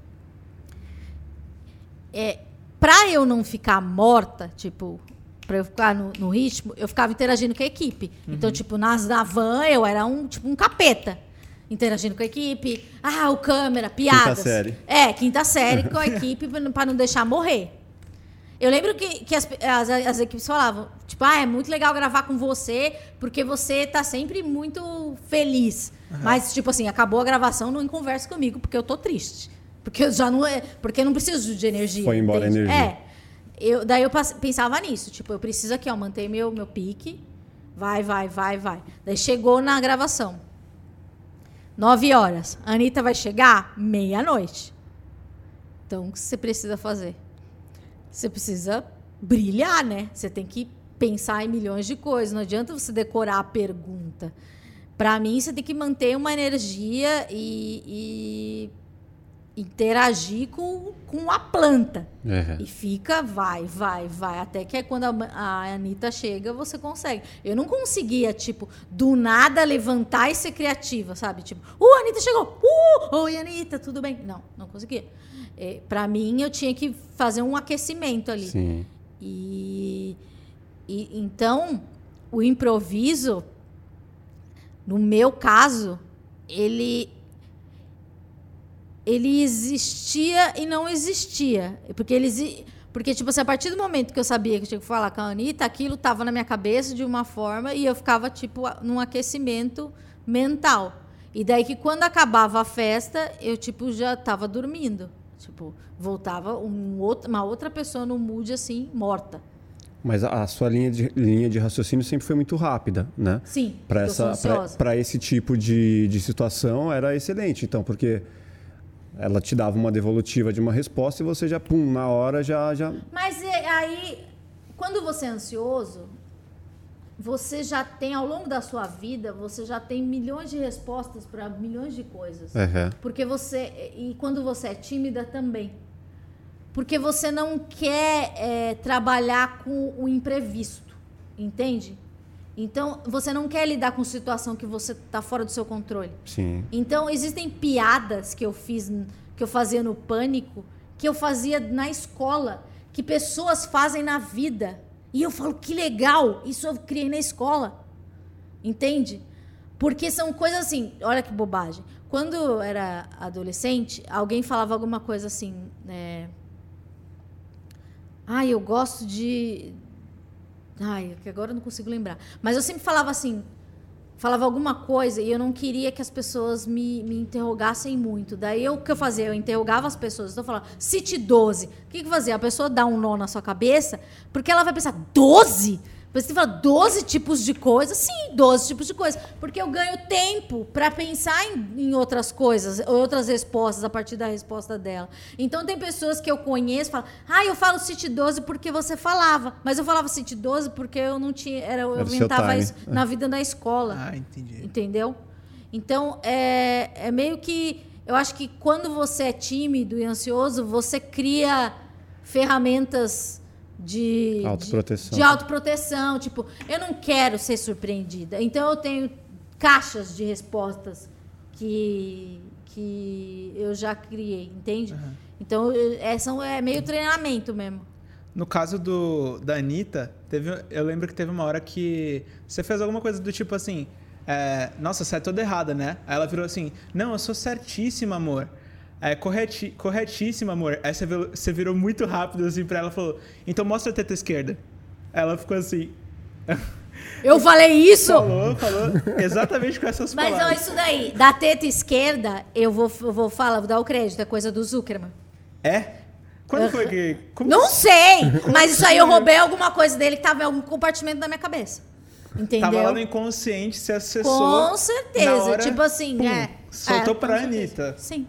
É, pra eu não ficar morta, tipo, pra eu ficar no, no ritmo, eu ficava interagindo com a equipe. Uhum. Então, tipo, nas, na van, eu era um, tipo, um capeta. Interagindo com a equipe. Ah, o câmera, piadas. Quinta série. É, quinta série com a equipe para não deixar morrer. Eu lembro que, que as, as, as, equipes falavam, tipo, ah, é muito legal gravar com você, porque você tá sempre muito feliz. Uhum. Mas, tipo assim, acabou a gravação, não conversa comigo, porque eu tô triste. Porque eu já não. É, porque eu não preciso de energia. Foi embora entende? a energia. É. Eu, daí eu pensava nisso, tipo, eu preciso aqui, ó, manter meu, meu pique. Vai, vai, vai, vai. Daí chegou na gravação. Nove horas. A Anitta vai chegar meia-noite. Então, o que você precisa fazer? Você precisa brilhar, né? Você tem que pensar em milhões de coisas. Não adianta você decorar a pergunta. Para mim, você tem que manter uma energia e, e interagir com, com a planta. Uhum. E fica, vai, vai, vai. Até que é quando a, a Anitta chega, você consegue. Eu não conseguia, tipo, do nada levantar e ser criativa, sabe? Tipo, uh, a Anitta chegou! Uh, oi, Anitta, tudo bem? Não, não conseguia. É, para mim, eu tinha que fazer um aquecimento ali. Sim. E, e então, o improviso, no meu caso, ele ele existia e não existia. Porque eles porque tipo assim, a partir do momento que eu sabia que eu tinha que falar com a Anitta, aquilo estava na minha cabeça de uma forma e eu ficava tipo num aquecimento mental. E daí que quando acabava a festa, eu tipo já estava dormindo. Tipo, voltava um outro, uma outra pessoa no mood assim, morta. Mas a, a, sua linha de, linha de raciocínio sempre foi muito rápida, né? Sim. Para esse tipo de, de situação era excelente, então, porque ela te dava uma devolutiva de uma resposta e você já, pum, na hora já. já... Mas aí, quando você é ansioso, você já tem, ao longo da sua vida, você já tem milhões de respostas para milhões de coisas. Uhum. Porque você. E quando você é tímida também. Porque você não quer é, trabalhar com o imprevisto. Entende? Então, você não quer lidar com situação que você está fora do seu controle. Sim. Então, existem piadas que eu fiz, que eu fazia no pânico, que eu fazia na escola, que pessoas fazem na vida e eu falo, que legal, isso eu criei na escola. Entende? Porque são coisas assim, olha que bobagem. Quando eu era adolescente, alguém falava alguma coisa assim, né? Ai, eu gosto de. Ai, que agora eu não consigo lembrar. Mas eu sempre falava assim: falava alguma coisa e eu não queria que as pessoas me, me interrogassem muito. Daí eu, o que eu fazia? Eu interrogava as pessoas. Então eu falava, cite 12. O que, que fazia? A pessoa dá um nó na sua cabeça, porque ela vai pensar, 12? Você fala 12 tipos de coisas? Sim, 12 tipos de coisas. Porque eu ganho tempo para pensar em, em, outras coisas, outras respostas a partir da resposta dela. Então tem pessoas que eu conheço e falam, ah, eu falo City 12 porque você falava. Mas eu falava City 12 porque eu não tinha. Era, eu inventava isso na vida da escola. Ah, entendi. Entendeu? Então, é, é meio que. Eu acho que quando você é tímido e ansioso, você cria ferramentas de autoproteção. De, de autoproteção. Tipo, eu não quero ser surpreendida. Então eu tenho caixas de respostas que, que eu já criei, entende? Uhum. Então é, são, é meio treinamento mesmo. No caso do, da Anitta, teve, eu lembro que teve uma hora que você fez alguma coisa do tipo assim. É, Nossa, você é toda errada, né? Aí ela virou assim: Não, eu sou certíssima, amor. É correti, corretíssima, amor. Aí você virou, muito rápido assim pra ela e falou: Então mostra a teta esquerda. Ela ficou assim. Eu falei isso? Falou, falou exatamente com essas Mas, palavras. Mas isso daí, da teta esquerda, eu vou, eu vou falar, vou dar o crédito, é coisa do Zuckerman. É? Quando eu, foi que. Como não sei! Mas isso aí eu roubei alguma coisa dele que tava em algum compartimento da minha cabeça. Entendeu? Tava lá no inconsciente, se acessou. Com certeza. Hora, tipo assim, pum, é. Soltou é, pra Anitta. Sim.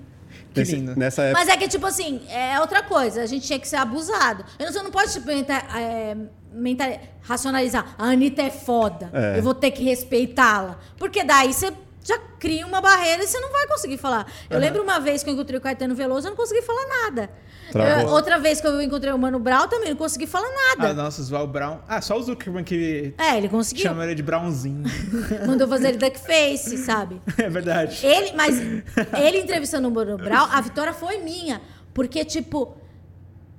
Que lindo. Nessa época... Mas é que, tipo assim, é outra coisa. A gente tinha que ser abusado. Você não pode, tipo, é, mental, racionalizar. A Anitta é foda. É. Eu vou ter que respeitá-la. Porque daí você já cria uma barreira e você não vai conseguir falar. Eu uhum. lembro uma vez que eu encontrei o Caetano Veloso, eu não consegui falar nada. Eu, outra vez que eu encontrei o Mano Brown, também não consegui falar nada. Ah, nossa, Val Brown. Ah, só o Zuckerman que. É, ele conseguiu. Chama ele de Brownzinho. Mandou fazer ele duckface, sabe? É verdade. Ele, mas ele entrevistando o Mano Brown, a vitória foi minha. Porque, tipo,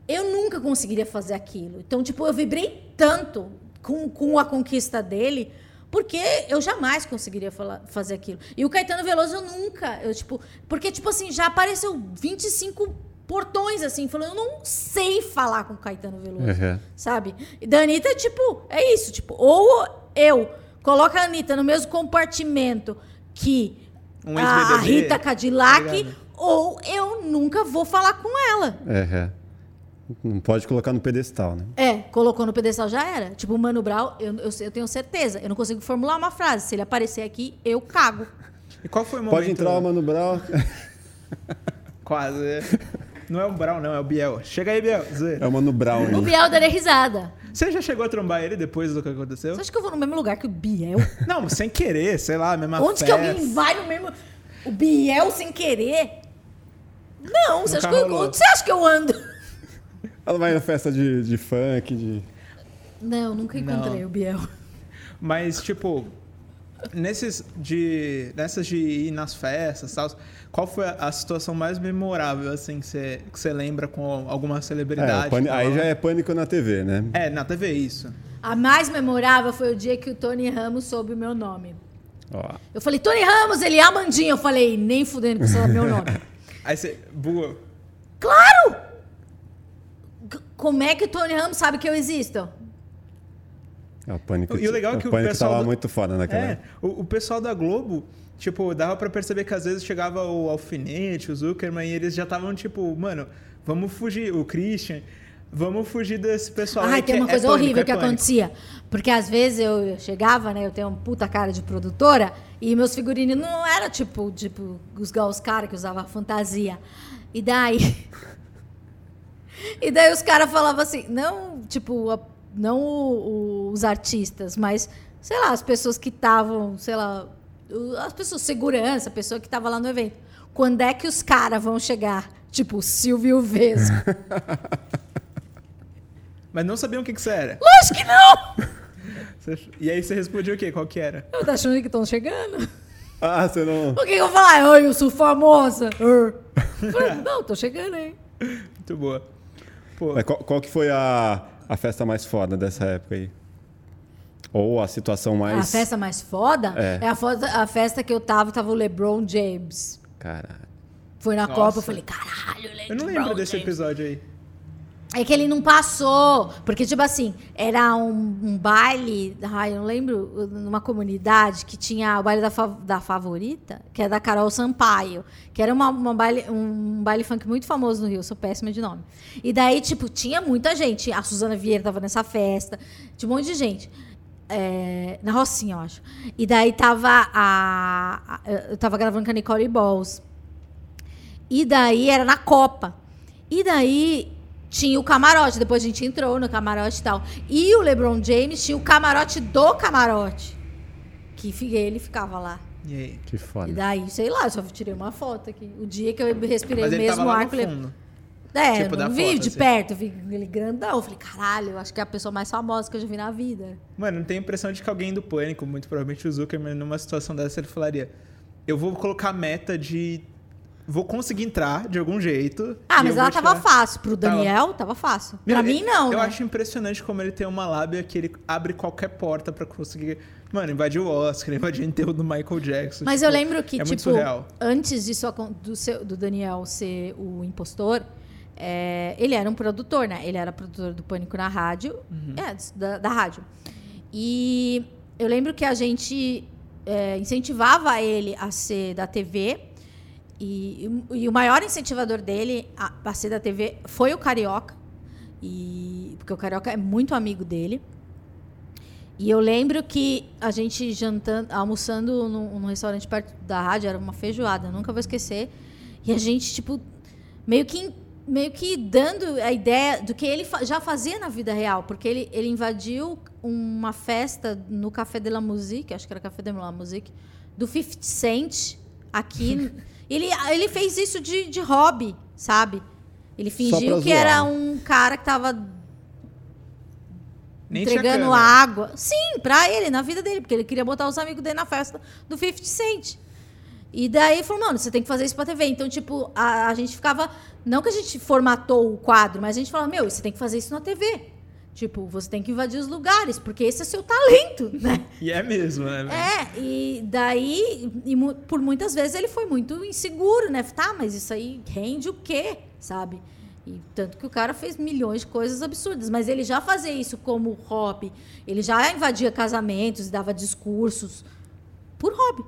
eu nunca conseguiria fazer aquilo. Então, tipo, eu vibrei tanto com, com a conquista dele. Porque eu jamais conseguiria falar, fazer aquilo. E o Caetano Veloso eu nunca. Eu, tipo, porque, tipo assim, já apareceu 25 portões, assim, falando, eu não sei falar com Caetano Veloso. Uhum. Sabe? E da Anitta, tipo, é isso. Tipo, ou eu coloco a Anitta no mesmo compartimento que um a Rita Cadillac, tá ou eu nunca vou falar com ela. Uhum. Não pode colocar no pedestal, né? É, colocou no pedestal já era. Tipo, o Mano Brown, eu, eu, eu, tenho certeza. Eu não consigo formular uma frase. Se ele aparecer aqui, eu cago. E qual foi o momento... Pode entrar o Mano Brown. Quase. Não é o Brown, não, é o Biel. Chega aí, Biel. É o Mano Brown. O Biel daria risada. Você já chegou a trombar ele depois do que aconteceu? Você acha que eu vou no mesmo lugar que o Biel? Não, sem querer, sei lá, mesma Onde festa. que alguém vai no mesmo... O Biel sem querer? Não, você acha, que eu... Você acha que eu ando? Ela vai na festa de, de funk, de. Não, nunca encontrei Não. o Biel. Mas, tipo, nesses de, nessas de ir nas festas tal, qual foi a situação mais memorável, assim, que você, que você lembra com alguma celebridade? É, aí já é pânico na TV, né? É, na TV, isso. A mais memorável foi o dia que o Tony Ramos soube o meu nome. Ó. Eu falei, Tony Ramos, ele é Amandinha. Eu falei, nem fudendo que você sabe meu nome. aí você, boa. Claro! Como é que o Tony Ramos sabe que eu existo? É, o pânico, e o legal é que o, o pessoal tava do... muito foda naquela é, o, o, pessoal da Globo, tipo, dava para perceber que às vezes chegava o Alfinete, o Zuckerman, e eles já estavam tipo, mano, vamos fugir, o Christian, vamos fugir desse pessoal. Ai, tem uma é coisa é horrível que acontecia. Porque às vezes eu chegava, né, eu tenho uma puta cara de produtora, e meus figurinos não era tipo, tipo, os, os caras que usavam fantasia. E daí... E daí os caras falavam assim, não, tipo, a, não o, os artistas, mas, sei lá, as pessoas que estavam, sei lá, as pessoas, segurança, a pessoa que estava lá no evento. Quando é que os caras vão chegar? Tipo, Silvio Vesgo. Mas não sabiam o que, que você era. Lógico que não! E aí você respondia o quê? Qual que era? Eu tô achando que estão chegando. Ah, você não. O que, que eu vou falar? Oi, eu sou famosa. não, tô chegando, hein? Muito boa. Pô. Mas qual, qual, que foi a, a festa mais foda dessa época aí? Ou a situação mais. A festa mais foda? É, é a, foda, a festa que eu tava, tava o LeBron James. Caralho. Foi na Nossa. Copa, eu falei, caralho, LeBron Eu não lembro desse episódio aí. É que ele não passou. Porque, tipo assim, era um, um baile. Ai, eu não lembro. Numa comunidade que tinha o baile da, da favorita, que é da Carol Sampaio. Que era uma, uma baile, um baile funk muito famoso no Rio. Sou péssima de nome. E daí, tipo, tinha muita gente. A Suzana Vieira tava nessa festa. Tinha um monte de gente. É, na Rocinha, eu acho. E daí tava a. a- eu tava gravando com a Nicole Balls. E daí era na Copa. E daí tinha o camarote. Depois a gente entrou no camarote e tal. E o LeBron James tinha o camarote do camarote. Que ele ficava lá. E aí? Que foda. E daí, sei lá, eu só tirei uma foto aqui. O dia que eu respirei Mas o mesmo ar que o. É, tipo, não vi foto, de assim. perto, eu vi ele grandão. Eu falei, caralho, eu acho que é a pessoa mais famosa que eu já vi na vida. Mano, não tenho a impressão de que alguém do Pânico, muito provavelmente o Zuckerman, numa situação dessa, ele falaria: Eu vou colocar a meta de. Vou conseguir entrar de algum jeito. Ah, mas ela tava tirar." fácil. Pro Daniel, tava fácil. Meu, pra mim, não. Eu né? acho impressionante como ele tem uma lábia que ele abre qualquer porta pra conseguir. Mano, invadir o Oscar, invadir o enterro do Michael Jackson. Mas tipo, eu lembro que, é tipo, antes disso, do, seu- do Daniel ser o impostor, é, ele era um produtor, né? Ele era produtor do Pânico na rádio, Uhum. é, da, da rádio. E eu lembro que a gente é, incentivava ele a ser da TV. E, e o maior incentivador dele a, ser da TV foi o Carioca. E, porque o Carioca é muito amigo dele. E eu lembro que a gente jantando, almoçando num, num restaurante perto da rádio, era uma feijoada, nunca vou esquecer. E a gente, tipo, meio que, meio que dando a ideia do que ele fa- já fazia na vida real. Porque ele, ele invadiu uma festa no Café de la Musique, acho que era Café de la Musique, do 50 Cent, aqui. ele, ele fez isso de, de hobby, sabe? Ele fingiu que era um cara que tava Nem entregando água. Sim, pra ele, na vida dele, porque ele queria botar os amigos dele na festa do 50 Cent. E daí ele falou, mano, você tem que fazer isso pra TV. Então, tipo, a, a gente ficava. Não que a gente formatou o quadro, mas a gente falava, meu, você tem que fazer isso na TV. Tipo, você tem que invadir os lugares, porque esse é seu talento, né? E é mesmo, né? É, e daí, e mu- por muitas vezes ele foi muito inseguro, né? Tá, mas isso aí rende o quê, sabe? E tanto que o cara fez milhões de coisas absurdas, mas ele já fazia isso como hobby. Ele já invadia casamentos dava discursos por hobby,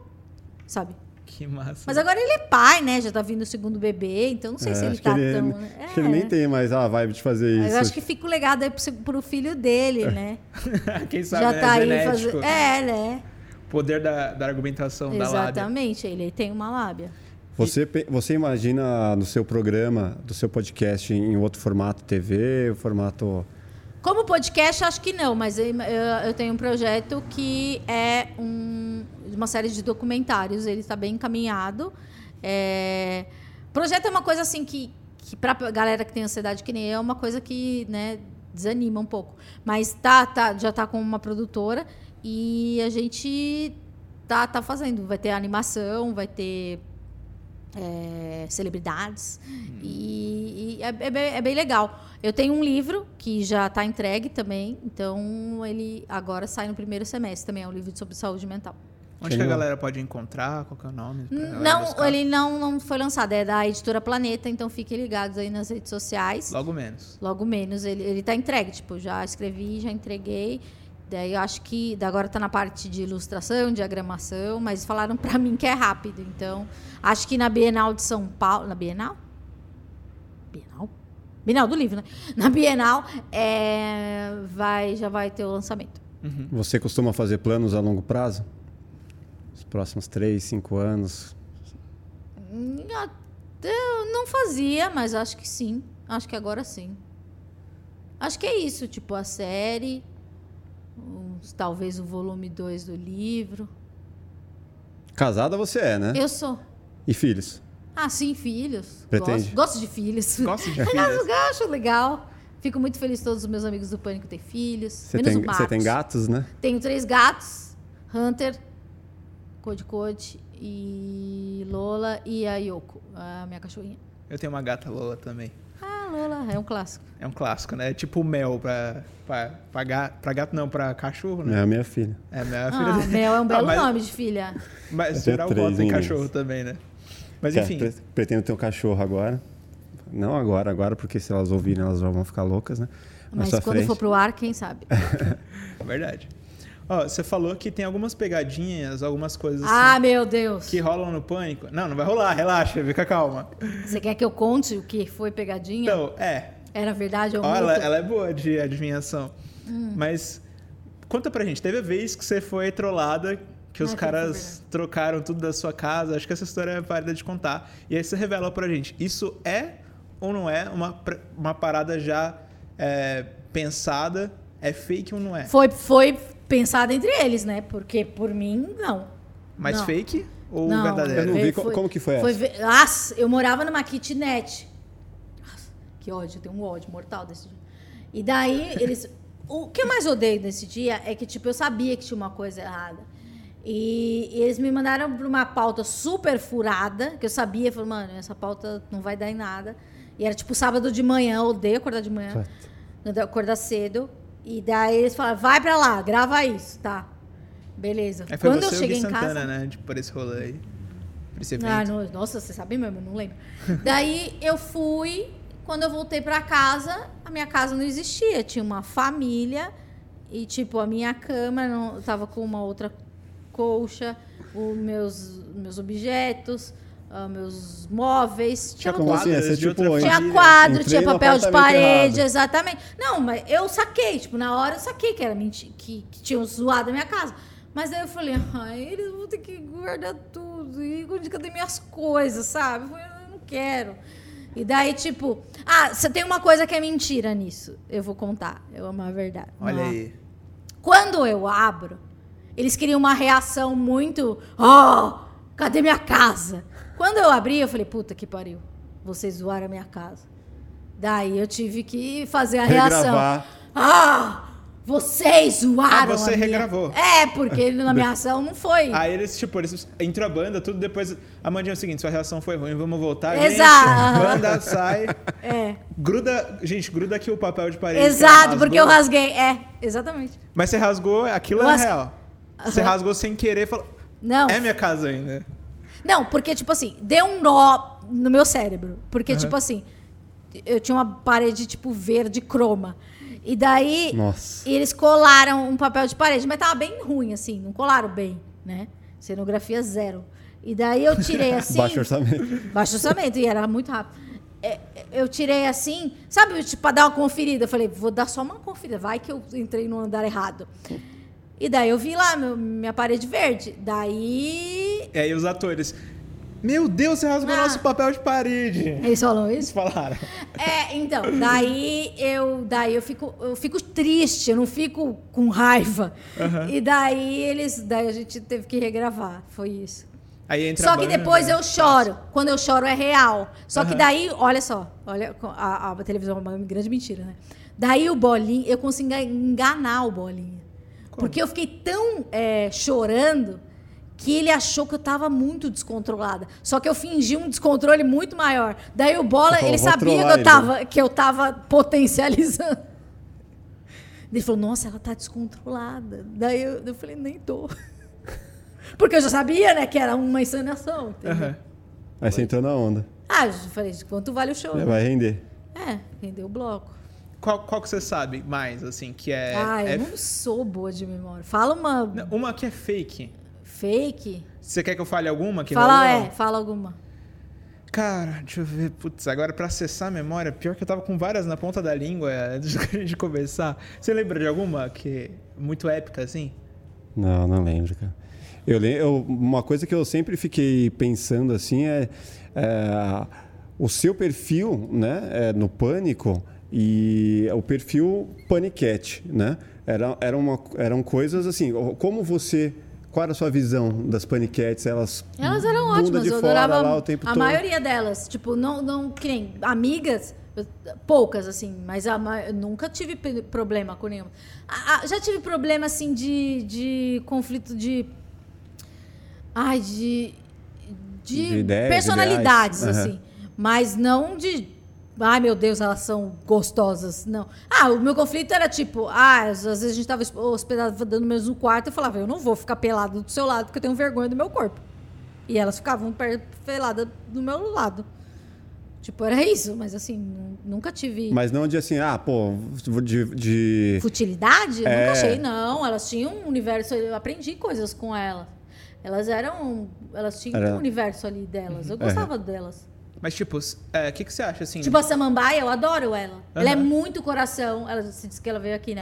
sabe? Que massa. Mas agora ele é pai, né? Já tá vindo o segundo bebê, então não sei É, se ele acho tá que ele, tão. acho que ele nem É. tem mais a vibe de fazer Mas isso. eu acho que fica o legado aí pro, pro filho dele, né? Quem sabe, Já né? tá aí Genético. fazendo. É, né? Poder da, da argumentação da lábia. Exatamente, ele tem uma lábia. Você, você imagina no seu programa, do seu podcast, em outro formato TV, formato. Como podcast, acho que não, mas eu- eu tenho um projeto que é um- uma série de documentários, ele está bem encaminhado. É, projeto é uma coisa assim que, que para galera que tem ansiedade que nem eu, é uma coisa que né, desanima um pouco. Mas tá, tá, já está com uma produtora e a gente tá, tá fazendo. Vai ter animação, vai ter é, celebridades. E, e é, é bem, é bem legal. Eu tenho um livro que já está entregue também, então ele agora sai no primeiro semestre também. É um livro sobre saúde mental. Onde que a galera pode encontrar? Qual que é o nome? Não, buscar? ele não, não foi lançado, é da editora Planeta, então fiquem ligados aí nas redes sociais. Logo menos. Logo menos, ele, ele tá entregue, tipo, já escrevi, já entreguei. Daí eu acho que da agora tá na parte de ilustração, diagramação, mas falaram pra mim que é rápido. Então, acho que na Bienal de São Paulo. Na Bienal? Bienal? Bienal do livro, né? Na Bienal é, vai, já vai ter o lançamento. Uhum. Você costuma fazer planos a longo prazo? Os próximos três, cinco anos? Eu não fazia, mas acho que sim. Acho que agora sim. Acho que é isso, tipo, a série, uns- talvez o volume 2 do livro. Casada você é, né? Eu sou. E filhos? Ah, sim, filhos. Pretende? Gosto, gosto de filhos. Gosto de Eu filhos. acho legal. Fico muito feliz todos os meus amigos do Pânico têm filhos. Você menos tem, tem gatos, né? Tenho três gatos. Hunter, Code Code e Lola e a Yoko, a minha cachorrinha. Eu tenho uma gata Lola também. Ah, Lola, é um clássico. É um clássico, né? É tipo mel pra, pra, pra, gato, pra gato, não, pra cachorro, né? É a minha filha. É, minha filha. Ah, Mel é um belo mas, nome de filha. Mas geral bota em cachorro também, né? Mas Quer- enfim, pre- Pretendo ter um cachorro agora. Não agora, agora, porque se elas ouvirem, elas já vão ficar loucas, né? Mas quando frente. for pro ar, quem sabe? Verdade. Ó, você falou que tem algumas pegadinhas, algumas coisas ah, assim, meu Deus. que rolam no pânico. Não, não vai rolar, relaxa, fica calma. Você quer que eu conte o que foi pegadinha? Então, é. Era verdade ou mito? ela, ela é boa de adivinhação. Hum. Mas conta pra gente, teve a vez que você foi trollada, que os Ah, caras trocaram tudo da sua casa. Acho que essa história é válida de contar. E aí você revela pra gente, isso é ou não é uma, uma parada já é, pensada? É fake ou não é? Foi, foi pensado entre eles, né? Porque por mim, não. Mas Não. fake ou Não, verdadeiro? Eu não vi co- como que foi essa. ve- Nossa, eu morava numa kitnet. Nossa, que ódio, eu tenho um ódio mortal desse dia. E daí, eles... O que eu mais odeio nesse dia é que, tipo, eu sabia que tinha uma coisa errada. E, e eles me mandaram para uma pauta super furada, que eu sabia, falei, mano, essa pauta não vai dar em nada. E era, tipo, sábado de manhã, eu odeio acordar de manhã. Acordar cedo. E daí eles falaram, vai pra lá, grava isso, tá? Beleza. Aí foi Quando você eu cheguei em casa... Santana, né? Tipo, por esse rolê aí. Por esse evento. Ah, não- nossa, você sabe mesmo, não lembro. Daí eu fui, quando eu voltei pra casa, a minha casa não existia. Tinha uma família e, tipo, a minha cama não, tava com uma outra colcha, os meus, meus objetos, ah, meus móveis. Tinha como tudo- assim? Outra tipo, tinha quadro, tinha papel de parede, errado. exatamente. Não, mas eu saquei, tipo, na hora eu saquei que era mentira, que, que tinham zoado a minha casa. Mas daí eu falei, ai, eles vão ter que guardar tudo. E onde cadê minhas coisas, sabe? Eu falei, eu não quero. E daí, tipo, ah, você tem uma coisa que é mentira nisso. Eu vou contar. Eu amo a verdade. Olha Uma- aí. Quando eu abro, eles queriam uma reação muito. Oh, cadê minha casa? Quando eu abri, eu falei, puta que pariu. Vocês zoaram a minha casa. Daí eu tive que fazer a reação. Regravar. Ah! Vocês zoaram Ah, você a minha... regravou. É, porque na minha ação não foi. Aí eles, tipo, eles entrou a banda, tudo depois. Amandinha é o seguinte, sua reação foi ruim, vamos voltar. Exato. Gente, banda sai. É. Gruda. Gente, gruda aqui o papel de parede. Exato, porque eu rasguei. É, exatamente. Mas você rasgou, aquilo Eu é ras- real. Você rasgou sem querer e falou. Não. É minha casa ainda. Não, porque, tipo assim, deu um nó no meu cérebro. Porque, tipo assim, eu tinha uma parede, tipo, verde croma. E daí, Nossa. eles colaram um papel de parede, mas tava bem ruim, assim, não colaram bem, né? Cenografia zero. E daí eu tirei assim. Baixo orçamento. Baixo orçamento, e era muito rápido. É, eu tirei assim, sabe, tipo, pra dar uma conferida. Eu falei, vou dar só uma conferida, vai que eu entrei no andar errado. E daí eu vi lá meu- minha parede verde. Daí. E aí os atores. Meu Deus, você rasgou Ah. nosso papel de parede. Eles falam Eles isso? falaram. É, então, daí eu, daí eu fico, eu fico triste, eu não fico com raiva. E daí eles, daí a gente teve que regravar, foi isso. Só a que banda, depois né? eu choro. Quando eu choro é real. Só que Aham. daí, olha só, olha a, a televisão é uma grande mentira, né? Daí o Bolinha, eu consigo enganar o Bolinha. Porque eu fiquei tão é, chorando que ele achou que eu tava muito descontrolada. Só que eu fingi um descontrole muito maior. Daí o Bola, falou, ele "Vou sabia que eu, ele." tava, que eu tava potencializando. Ele falou, nossa, ela tá descontrolada. Daí eu, eu falei, nem tô. Porque eu já sabia, né, que era uma encenação. Aham. Aí você entrou na onda. Ah, eu falei, quanto vale o show? Vai render. É, rendeu o bloco. Qual, qual que você sabe mais, assim, que é. ah, é eu não sou boa de memória. Fala uma Não, Uma que é fake. fake. Você quer que eu fale alguma que fala, rolou? é, fala alguma. Cara, deixa eu ver. Putz, agora pra acessar a memória, pior que eu tava com várias na ponta da língua antes da gente começar. Você lembra de alguma que muito épica, assim? Não, não lembro, cara. Eu, eu- uma coisa que eu sempre fiquei pensando assim é, é, o seu perfil, né, é, no Pânico e o perfil Paniquete, né? Era, era uma, eram coisas assim, como você, qual era a sua visão das Paniquetes? Elas Elas eram ótimas, de eu fora adorava lá o tempo a todo. maioria delas. Tipo, não, não, que nem amigas, poucas, assim, mas a eu nunca tive problema com nenhuma. A- a- já tive problema, assim, de, de conflito de. Ai, de. De, De ideias, personalidades, ideais. Assim. Mas não de. Ai, meu Deus, elas são gostosas. Não. Ah, o meu conflito era tipo, ah, às vezes a gente tava hospedado dando mesmo no quarto, eu falava, eu não vou ficar pelado do seu lado porque eu tenho vergonha do meu corpo. E elas ficavam peladas do meu lado. Tipo, era isso, mas assim, nu- nunca tive Mas não de assim, ah, pô, de. de- futilidade. É. nunca achei, não. Elas tinham um universo, eu aprendi coisas com elas. Elas eram. Elas tinham Era- um universo ali delas. Uhum. Eu gostava delas. Mas, tipo, o que, que você acha, assim? Tipo a Samambaia, eu adoro ela. Ela é muito coração. Ela se disse que ela veio aqui, né?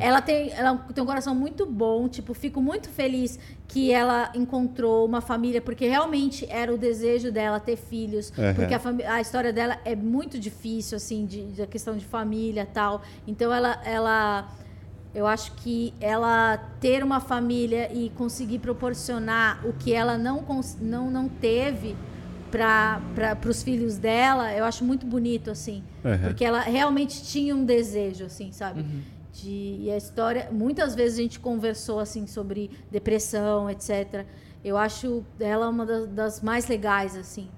Ela tem, ela tem um coração muito bom. Tipo, fico muito feliz que ela encontrou uma família, porque realmente era o desejo dela ter filhos. Porque a, a história dela é muito difícil, assim, de, da questão de família e tal. Então ela. ela eu acho que ela ter uma família e conseguir proporcionar o que ela não, não, não teve para os filhos dela, eu acho muito bonito, assim. Aham. Porque ela realmente tinha um desejo, assim, sabe? Uhum. De, e a história, muitas vezes a gente conversou, assim, sobre depressão, etc. Eu acho ela uma das, das mais legais, assim.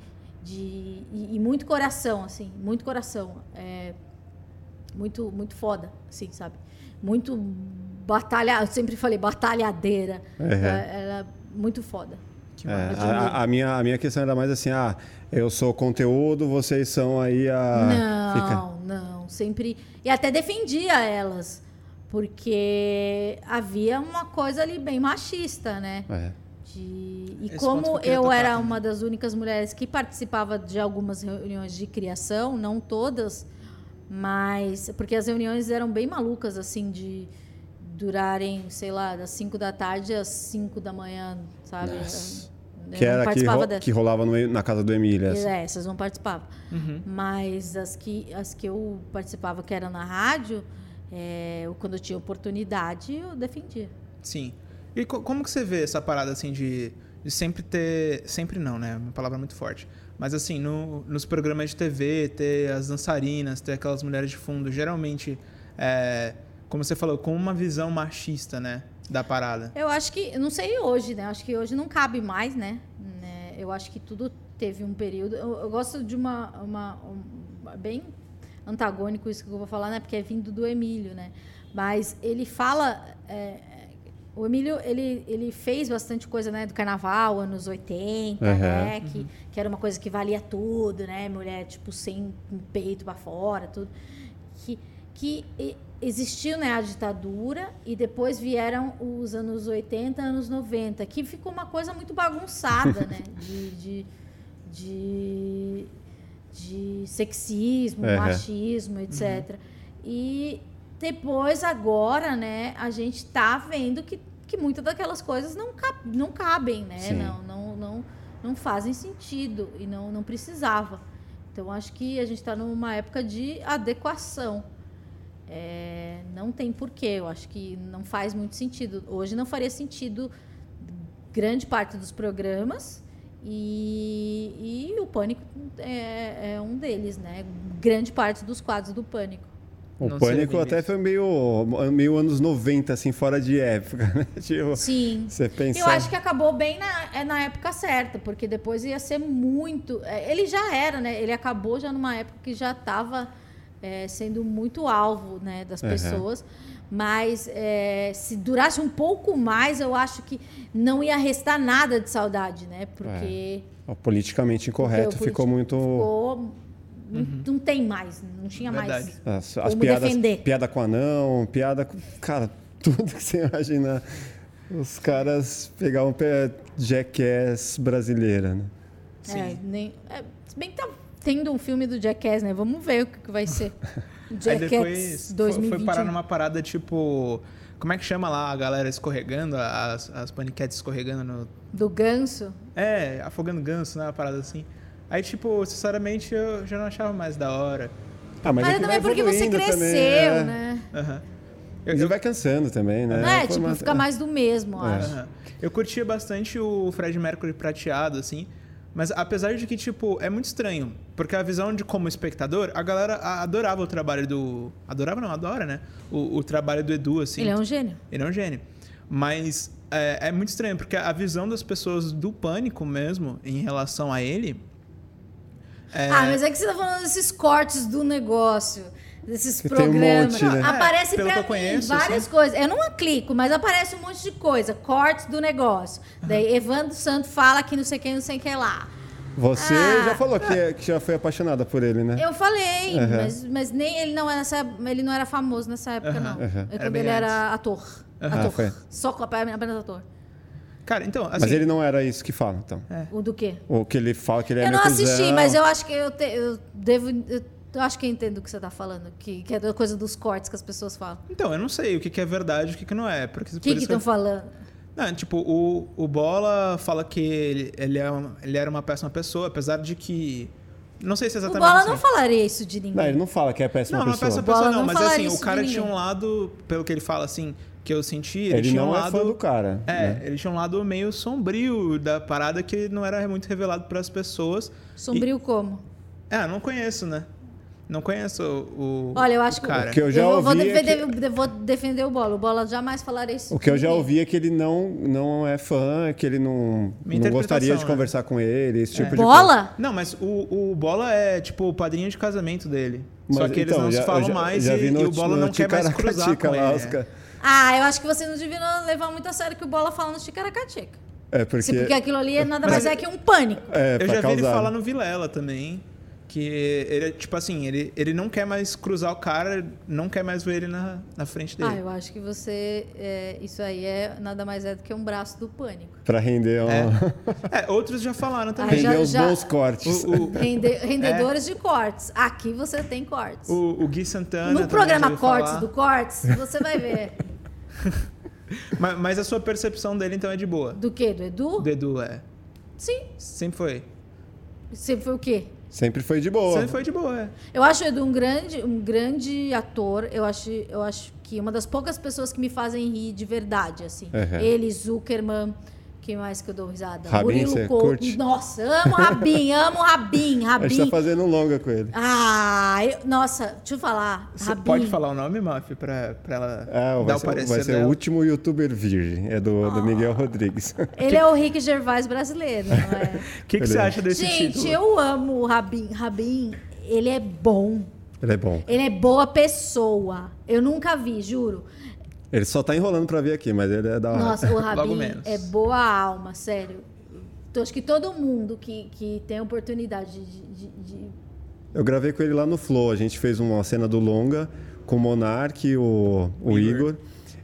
De, e, e muito coração, assim, muito coração. É, muito, muito foda, assim, sabe? Muito batalha, eu sempre falei batalhadeira. Uhum. Ela, ela é muito foda. É, a, a minha, a minha questão era mais assim, ah, eu sou conteúdo, vocês são aí a. Não, Fica- não, sempre. E até defendia elas, porque havia uma coisa ali bem machista, né? É. De... E Esse como eu tocar era também. uma das únicas mulheres que participava de algumas reuniões de criação, não todas, mas. Porque as reuniões eram bem malucas, assim, de durarem, sei lá, das 5 da tarde às 5 da manhã, sabe? Nossa. Eu Que era que, participava ro- dessa. que rolava no- na casa do Emílio. essa. É, essas não participavam. Uhum. Mas as que, as que eu participava, que era na rádio, é, eu, quando eu tinha oportunidade, eu defendia. Sim. E co- como que você vê essa parada, assim, de, de sempre ter... Sempre não, né? Uma palavra muito forte. Mas, assim, no- nos programas de TV, ter as dançarinas, ter aquelas mulheres de fundo, geralmente, é, como você falou, com uma visão machista, né? Da parada. Eu acho que, eu não sei hoje, né? Acho que hoje não cabe mais, né? Né, Eu acho que tudo teve um período. Eu, eu gosto de uma, uma, um- bem antagônico isso que eu vou falar, né? Porque é vindo do Emílio, né? Mas ele fala. é, o Emílio, ele, ele fez bastante coisa, né? Do carnaval, anos 80, Aham. né? Que, que era uma coisa que valia tudo, né? Mulher, tipo, sem peito pra fora, tudo. Que, que existiu né, a ditadura e depois vieram os anos 80, anos 90, que ficou uma coisa muito bagunçada, né? De, de, de, de sexismo, Aham. machismo, etc. E depois, agora, né, a gente tá vendo que, que muitas daquelas coisas não, ca- não cabem, né? Sim. Não, não, não, não fazem sentido e não, não precisava. Então, acho que a gente está numa época de adequação. É, não tem porquê, eu acho que não faz muito sentido. Hoje não faria sentido grande parte dos programas e, e o Pânico é, é um deles, né? Grande parte dos quadros do Pânico. O Não Pânico até disso. foi meio, meio anos 90, assim, fora de época, né? Tipo, Sim. você pensa... Eu acho que acabou bem na, é na época certa, porque depois ia ser muito. é, Ele já era, né? Ele acabou já numa época que já estava sendo muito alvo né, das Aham. pessoas. Mas é, se durasse um pouco mais, eu acho que não ia restar nada de saudade, né? Porque. O politicamente incorreto porque o ficou muito... Ficou, não, não tem mais, não tinha Verdade. mais. As, as Como piadas, defender. piada com anão, piada com... Cara, tudo que você imaginar. Os caras pegavam Jackass brasileira, né? É, Sim. nem, é, se bem que tá tendo um filme do Jackass, né? Vamos ver o que, vai ser. Aí Jackass depois foi- 2021. foi parar numa parada tipo. Como é que chama lá a galera escorregando, as, as paniquetes escorregando no. Do ganso. É, afogando ganso, né? Uma parada assim. Aí, tipo, sinceramente, eu já não achava mais da hora. Ah, Mas, é é também porque você cresceu, também, é. né? Aham. Eu, eu, vai cansando também, né? Não é, tipo, fica mais do mesmo, eu É. acho. aham. eu curtia bastante o Fred Mercury prateado, assim. Mas apesar de que, tipo, é muito estranho. Porque a visão de como espectador, a galera adorava o trabalho do. Adorava não, adora, né? O, o trabalho do Edu, assim. Ele é um gênio. Ele é um gênio. Mas é, é muito estranho, porque a visão das pessoas do pânico mesmo, em relação a ele. É, Ah, mas é que você tá falando desses cortes do negócio, desses Que tem um programas. monte, né? Aparece É, pelo pra conheço, várias assim. coisas. Eu não clico, mas aparece um monte de coisa. Cortes do negócio. Daí Evandro Santo fala que não sei quem, não sei quem lá. Você Ah. já falou que, é- que já foi apaixonada por ele, né? Eu falei, Aham. mas, mas nem ele não, era nessa, ele não era famoso nessa época, Aham. não. É quando bem ele antes. era ator. Ator. foi. Só com apenas ator. Cara, então, assim. Mas ele não era isso que fala, então. O do quê? O que ele fala que ele é eu não assisti, mas eu acho que eu, te- eu devo. Eu, eu acho que eu entendo o que você tá falando. Que, que é da coisa dos cortes que as pessoas falam. Então, eu não sei o que, que é verdade e o que, que não é. Porque, O que estão falando? Não, tipo, o, o Bola fala que ele, ele, é uma- ele era uma péssima pessoa, apesar de que. Não sei se O exatamente. Bola assim. não falaria isso de ninguém. Não, ele não fala que é péssima Não, não é pessoa. péssima Bola pessoa, não, não mas falaria assim, o cara ninguém. tinha um lado, pelo que ele fala, assim, que eu senti, ele, Ele tinha não um é lado. fã do cara. É, né? ele tinha um lado meio sombrio da parada que não era muito revelado para as pessoas. Sombrio como? É, não conheço, né? Não conheço o. Olha, eu acho o que. cara. O que eu já vou, vou ouvi é defender, vou defender o Bola. O Bola jamais falaria isso. O que eu já ouvi é que ele não, não é fã, que ele não, não gostaria de né? conversar com ele, esse tipo de coisa. Bola? Não, mas o, o Bola é tipo o padrinho de casamento dele. Só Mas, que eles então, não já- se falam eu já- mais já e, e o Bola no não quer mais cruzar com ele. é. Ah, eu acho que você não devia levar muito a sério que o Bola fala no Ticaracatica. É, porque... Porque... porque aquilo ali é nada mais é que um pânico. É, Eu já vi ele causar. falar no Vilela também. Que ele, é, tipo assim, ele, ele não quer mais cruzar o cara, não quer mais ver ele na, na frente Ah, dele. eu acho que você. é, isso aí é nada mais é do que um braço do pânico. Pra render, um... É, outros já falaram Ah, também. render já- os já- bons cortes. O, o, Rende- rendedores de cortes. Aqui você tem cortes. o, o Gui Santana. no programa Cortes falar. do Cortes, você vai ver. Mas, mas a sua percepção dele então é de boa. Do que? Do Edu? Do Edu, é. Sim. Sempre foi. Sempre foi o quê? Sempre foi de boa. Sempre foi de boa, é. Eu acho o Edu um grande, um grande ator. Eu acho, eu acho que uma das poucas pessoas que me fazem rir de verdade, assim. Uhum. Ele, Zuckerman. Quem mais que eu dou risada? Rabin, Murilo você Couto. curte? Nossa, amo Rabin, amo Rabin, A gente tá Rabin. fazendo um longa com ele. Ah, eu- nossa, deixa eu falar. Você Rabin. pode falar o nome, Maf, pra, pra ela É, dar vai o ser, parecer vai ser o dela? último youtuber virgem. É do, do Miguel Rodrigues. Ele é o Rick Gervais brasileiro, não é? O que, que você Beleza. acha desse Gente, título? eu amo o Rabin. Rabin, ele é bom. ele é bom. Ele é boa pessoa. Eu nunca vi, juro. Ele só tá enrolando pra vir aqui, mas ele é da hora. Nossa, o Rabin é boa alma, sério. Então, acho que todo mundo que, que tem a oportunidade de, de- de- Eu gravei com ele lá no Flow. A gente fez uma cena do longa com o Monark, o, o Igor.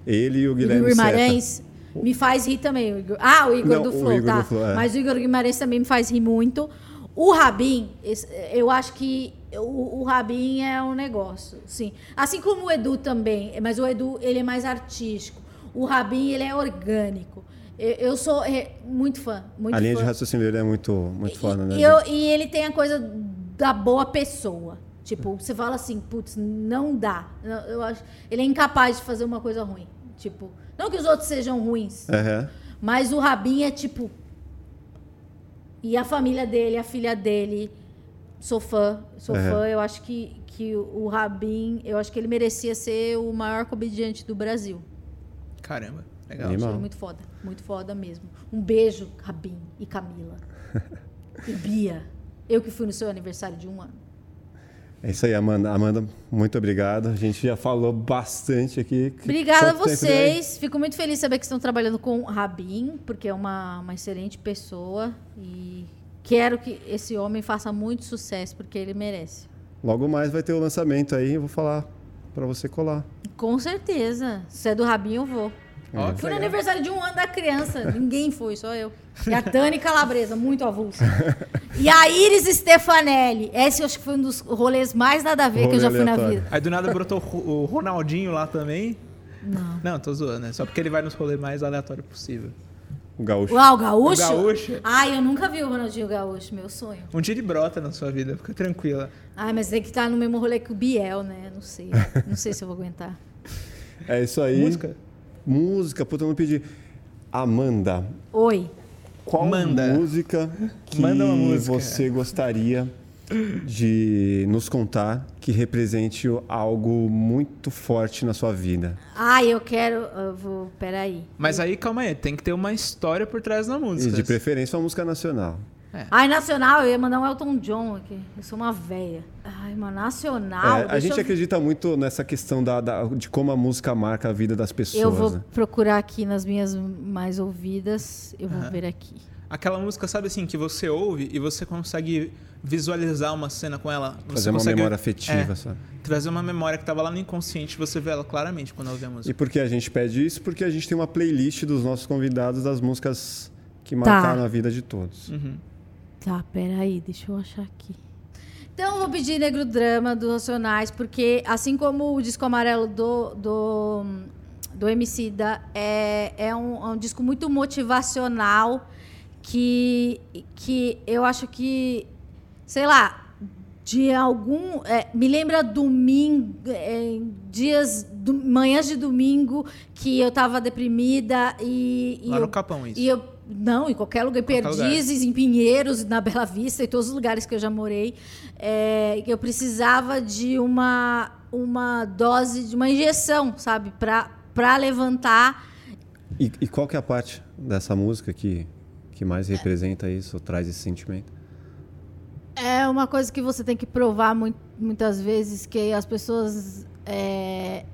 ele e o Guilherme Igor Seta. Guimarães me faz rir também. o Igor. Ah, o Igor Não, do Flow, Igor tá? do Flow, é. Mas o Igor Guimarães também me faz rir muito. O Rabin, eu acho que o, o Rabin é um negócio, sim. Assim como o Edu também, mas o Edu ele é mais artístico. O Rabin ele é orgânico. Eu, eu sou é, muito fã, muito A linha fã. de raciocínio dele é muito, muito foda, né? E, eu- e ele tem a coisa da boa pessoa. Tipo, você fala assim, putz, não dá. Eu acho, ele é incapaz de fazer uma coisa ruim. Tipo, não que os outros sejam ruins, Aham. mas o Rabin é tipo. E a família dele, a filha dele, sou fã, sou fã. Eu acho que, que o Rabin, eu acho que ele merecia ser o maior comediante do Brasil. Caramba, legal. Animal. muito foda, muito foda mesmo. Um beijo, Rabin e Camila. e Bia. Eu que fui no seu aniversário de um ano. É isso aí, Amanda. Amanda, muito obrigado. A gente já falou bastante aqui. Obrigada a vocês. Fico muito feliz de saber que estão trabalhando com o Rabin, porque é uma, uma excelente pessoa. E quero que esse homem faça muito sucesso, porque ele merece. Logo mais vai ter o lançamento aí. Eu vou falar pra você colar. Com certeza. Se é do Rabin, eu vou. Ó, que Fui no aniversário de um ano da criança. Ninguém foi, só eu. E a Dani Calabresa, muito avulsa. E a Iris Stefanelli. Esse eu acho que foi um dos rolês mais nada a ver que eu já Rolê fui na aleatório. vida. Aí do nada brotou o Ronaldinho lá também. Não. Não, tô zoando, né? Só porque ele vai nos rolês mais aleatórios possível. O gaúcho. Uau, o Gaúcho? O Gaúcho? Ai, eu nunca vi o Ronaldinho Gaúcho, meu sonho. Um dia ele brota na sua vida, fica tranquila. Ai, mas tem que estar no mesmo rolê que o Biel, né? Não sei. Não sei se eu vou aguentar. É isso aí. Música? Música, puta, eu não pedi. Amanda, Oi. qual Manda. música que Manda uma música. você gostaria de nos contar que represente algo muito forte na sua vida? Ai, eu quero. Eu vou. Peraí. Mas aí, calma aí, tem que ter uma história por trás da E música. de preferência uma música nacional. Ai, nacional, eu ia mandar um Elton John aqui. Eu sou uma véia. Ai, uma nacional. É, a gente eu... acredita muito nessa questão da, da- de como a música marca a vida das pessoas. Eu vou né? procurar aqui nas minhas mais ouvidas. Eu vou ver aqui. aquela música, sabe assim, que você ouve e você consegue visualizar uma cena com ela. Você Fazer uma consegue, memória afetiva, é, sabe? Trazer uma memória que estava lá no inconsciente, você vê ela claramente quando ouve a música. E por que a gente pede isso? Porque a gente tem uma playlist dos nossos convidados das músicas que Tá. marcaram a vida de todos. Uhum. Tá, peraí, deixa eu achar aqui. Então eu vou pedir Negro Drama dos Racionais, porque assim como o disco amarelo do, do, do MC da é, é, um, é um disco muito motivacional que, que eu acho que, sei lá, de algum. é, me lembra domingo, é, dias, do, manhãs de domingo, que eu tava deprimida e. e Lá eu, no Capão, isso. e eu, não, em qualquer lugar, em Qualquer lugar. Perdizes, em Pinheiros, na Bela Vista, em todos os lugares que eu já morei, é, que eu precisava de uma, uma dose, de uma injeção, sabe, para levantar. E, e qual que é a parte dessa música que, que mais representa isso, ou traz esse sentimento? É uma coisa que você tem que provar mui- muitas vezes, que as pessoas. é,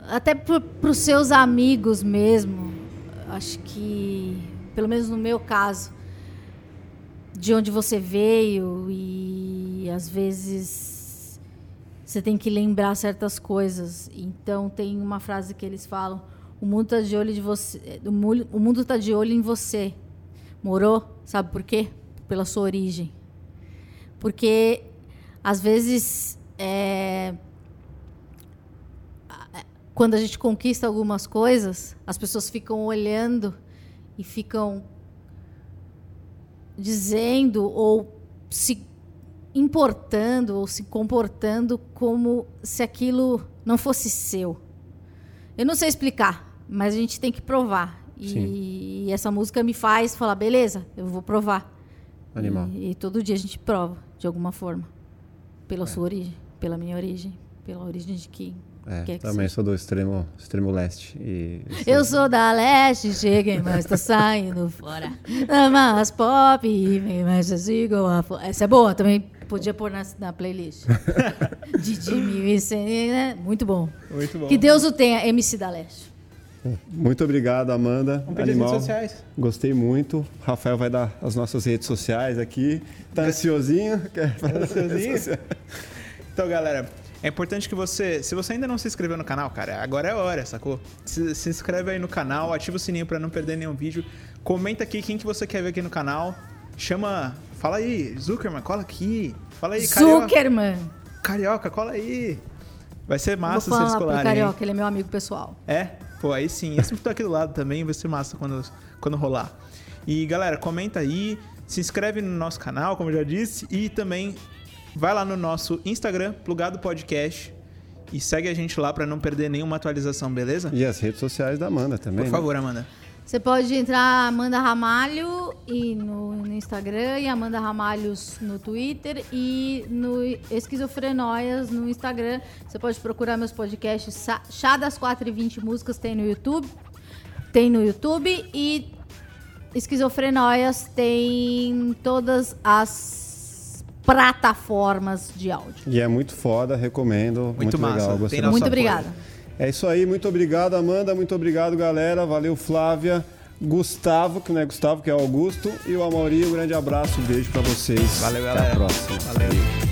até para os seus amigos mesmo, acho que, pelo menos no meu caso, de onde você veio e às vezes você tem que lembrar certas coisas. Então tem uma frase que eles falam: o mundo está de olho de você, o mu- o mundo tá de olho em você. Morou? Sabe por quê? Pela sua origem. Porque às vezes é, quando a gente conquista algumas coisas, as pessoas ficam olhando e ficam dizendo ou se importando ou se comportando como se aquilo não fosse seu. Eu não sei explicar, mas a gente tem que provar. E, e essa música me faz falar, beleza, eu vou provar. Animal. E, e todo dia a gente prova, de alguma forma. Pela sua origem, pela minha origem, pela origem de quem É, quer que também seja. sou do extremo, extremo leste. E Eu sou da leste, cheguei, mas tô saindo fora. Mas pop, vem, mas eu sigo a Essa é boa, também podia pôr na, na playlist. Didi Mil e né? Muito bom. Muito bom. Que Deus o tenha, MC da Leste. Muito obrigado, Amanda. Vamos pedir as Animal. redes sociais. Gostei muito. Rafael vai dar as nossas redes sociais aqui. Tá ansiosinho? Quer falar das redes ansiosinho? Então, galera, é importante que você, se você ainda não se inscreveu no canal, cara, agora é a hora, sacou? Se, se inscreve aí no canal, ativa o sininho pra não perder nenhum vídeo. Comenta aqui quem que você quer ver aqui no canal. Chama, fala aí, Zuckerman, cola aqui. Fala aí, Carioca. Zuckerman. Carioca, cola aí. Vai ser Vou massa se falar pro colarem. hein? Carioca, ele é meu amigo pessoal. É? Pô, aí sim. Esse que tá aqui do lado também vai ser massa quando, quando rolar. E galera, comenta aí, se inscreve no nosso canal, como eu já disse, e também vai lá no nosso Instagram, Plugado Podcast, e segue a gente lá pra não perder nenhuma atualização, beleza? E as redes sociais da Amanda também. Por né? favor, Amanda. Você pode entrar Amanda Ramalho e no, no Instagram e Amanda Ramalhos no Twitter e no Esquizofrenóias no Instagram. Você pode procurar meus podcasts Chá das 4 e 20 músicas tem no YouTube. Tem no YouTube e Esquizofrenóias tem em todas as plataformas de áudio. E é muito foda, recomendo. Muito, massa. legal. Muito apoio. obrigada. É isso aí, muito obrigado, Amanda. Muito obrigado, galera. Valeu, Flávia. Gustavo, que não é Gustavo, que é Augusto. E o Amaury, um grande abraço, beijo pra vocês. Valeu, Até galera. a próxima. Valeu.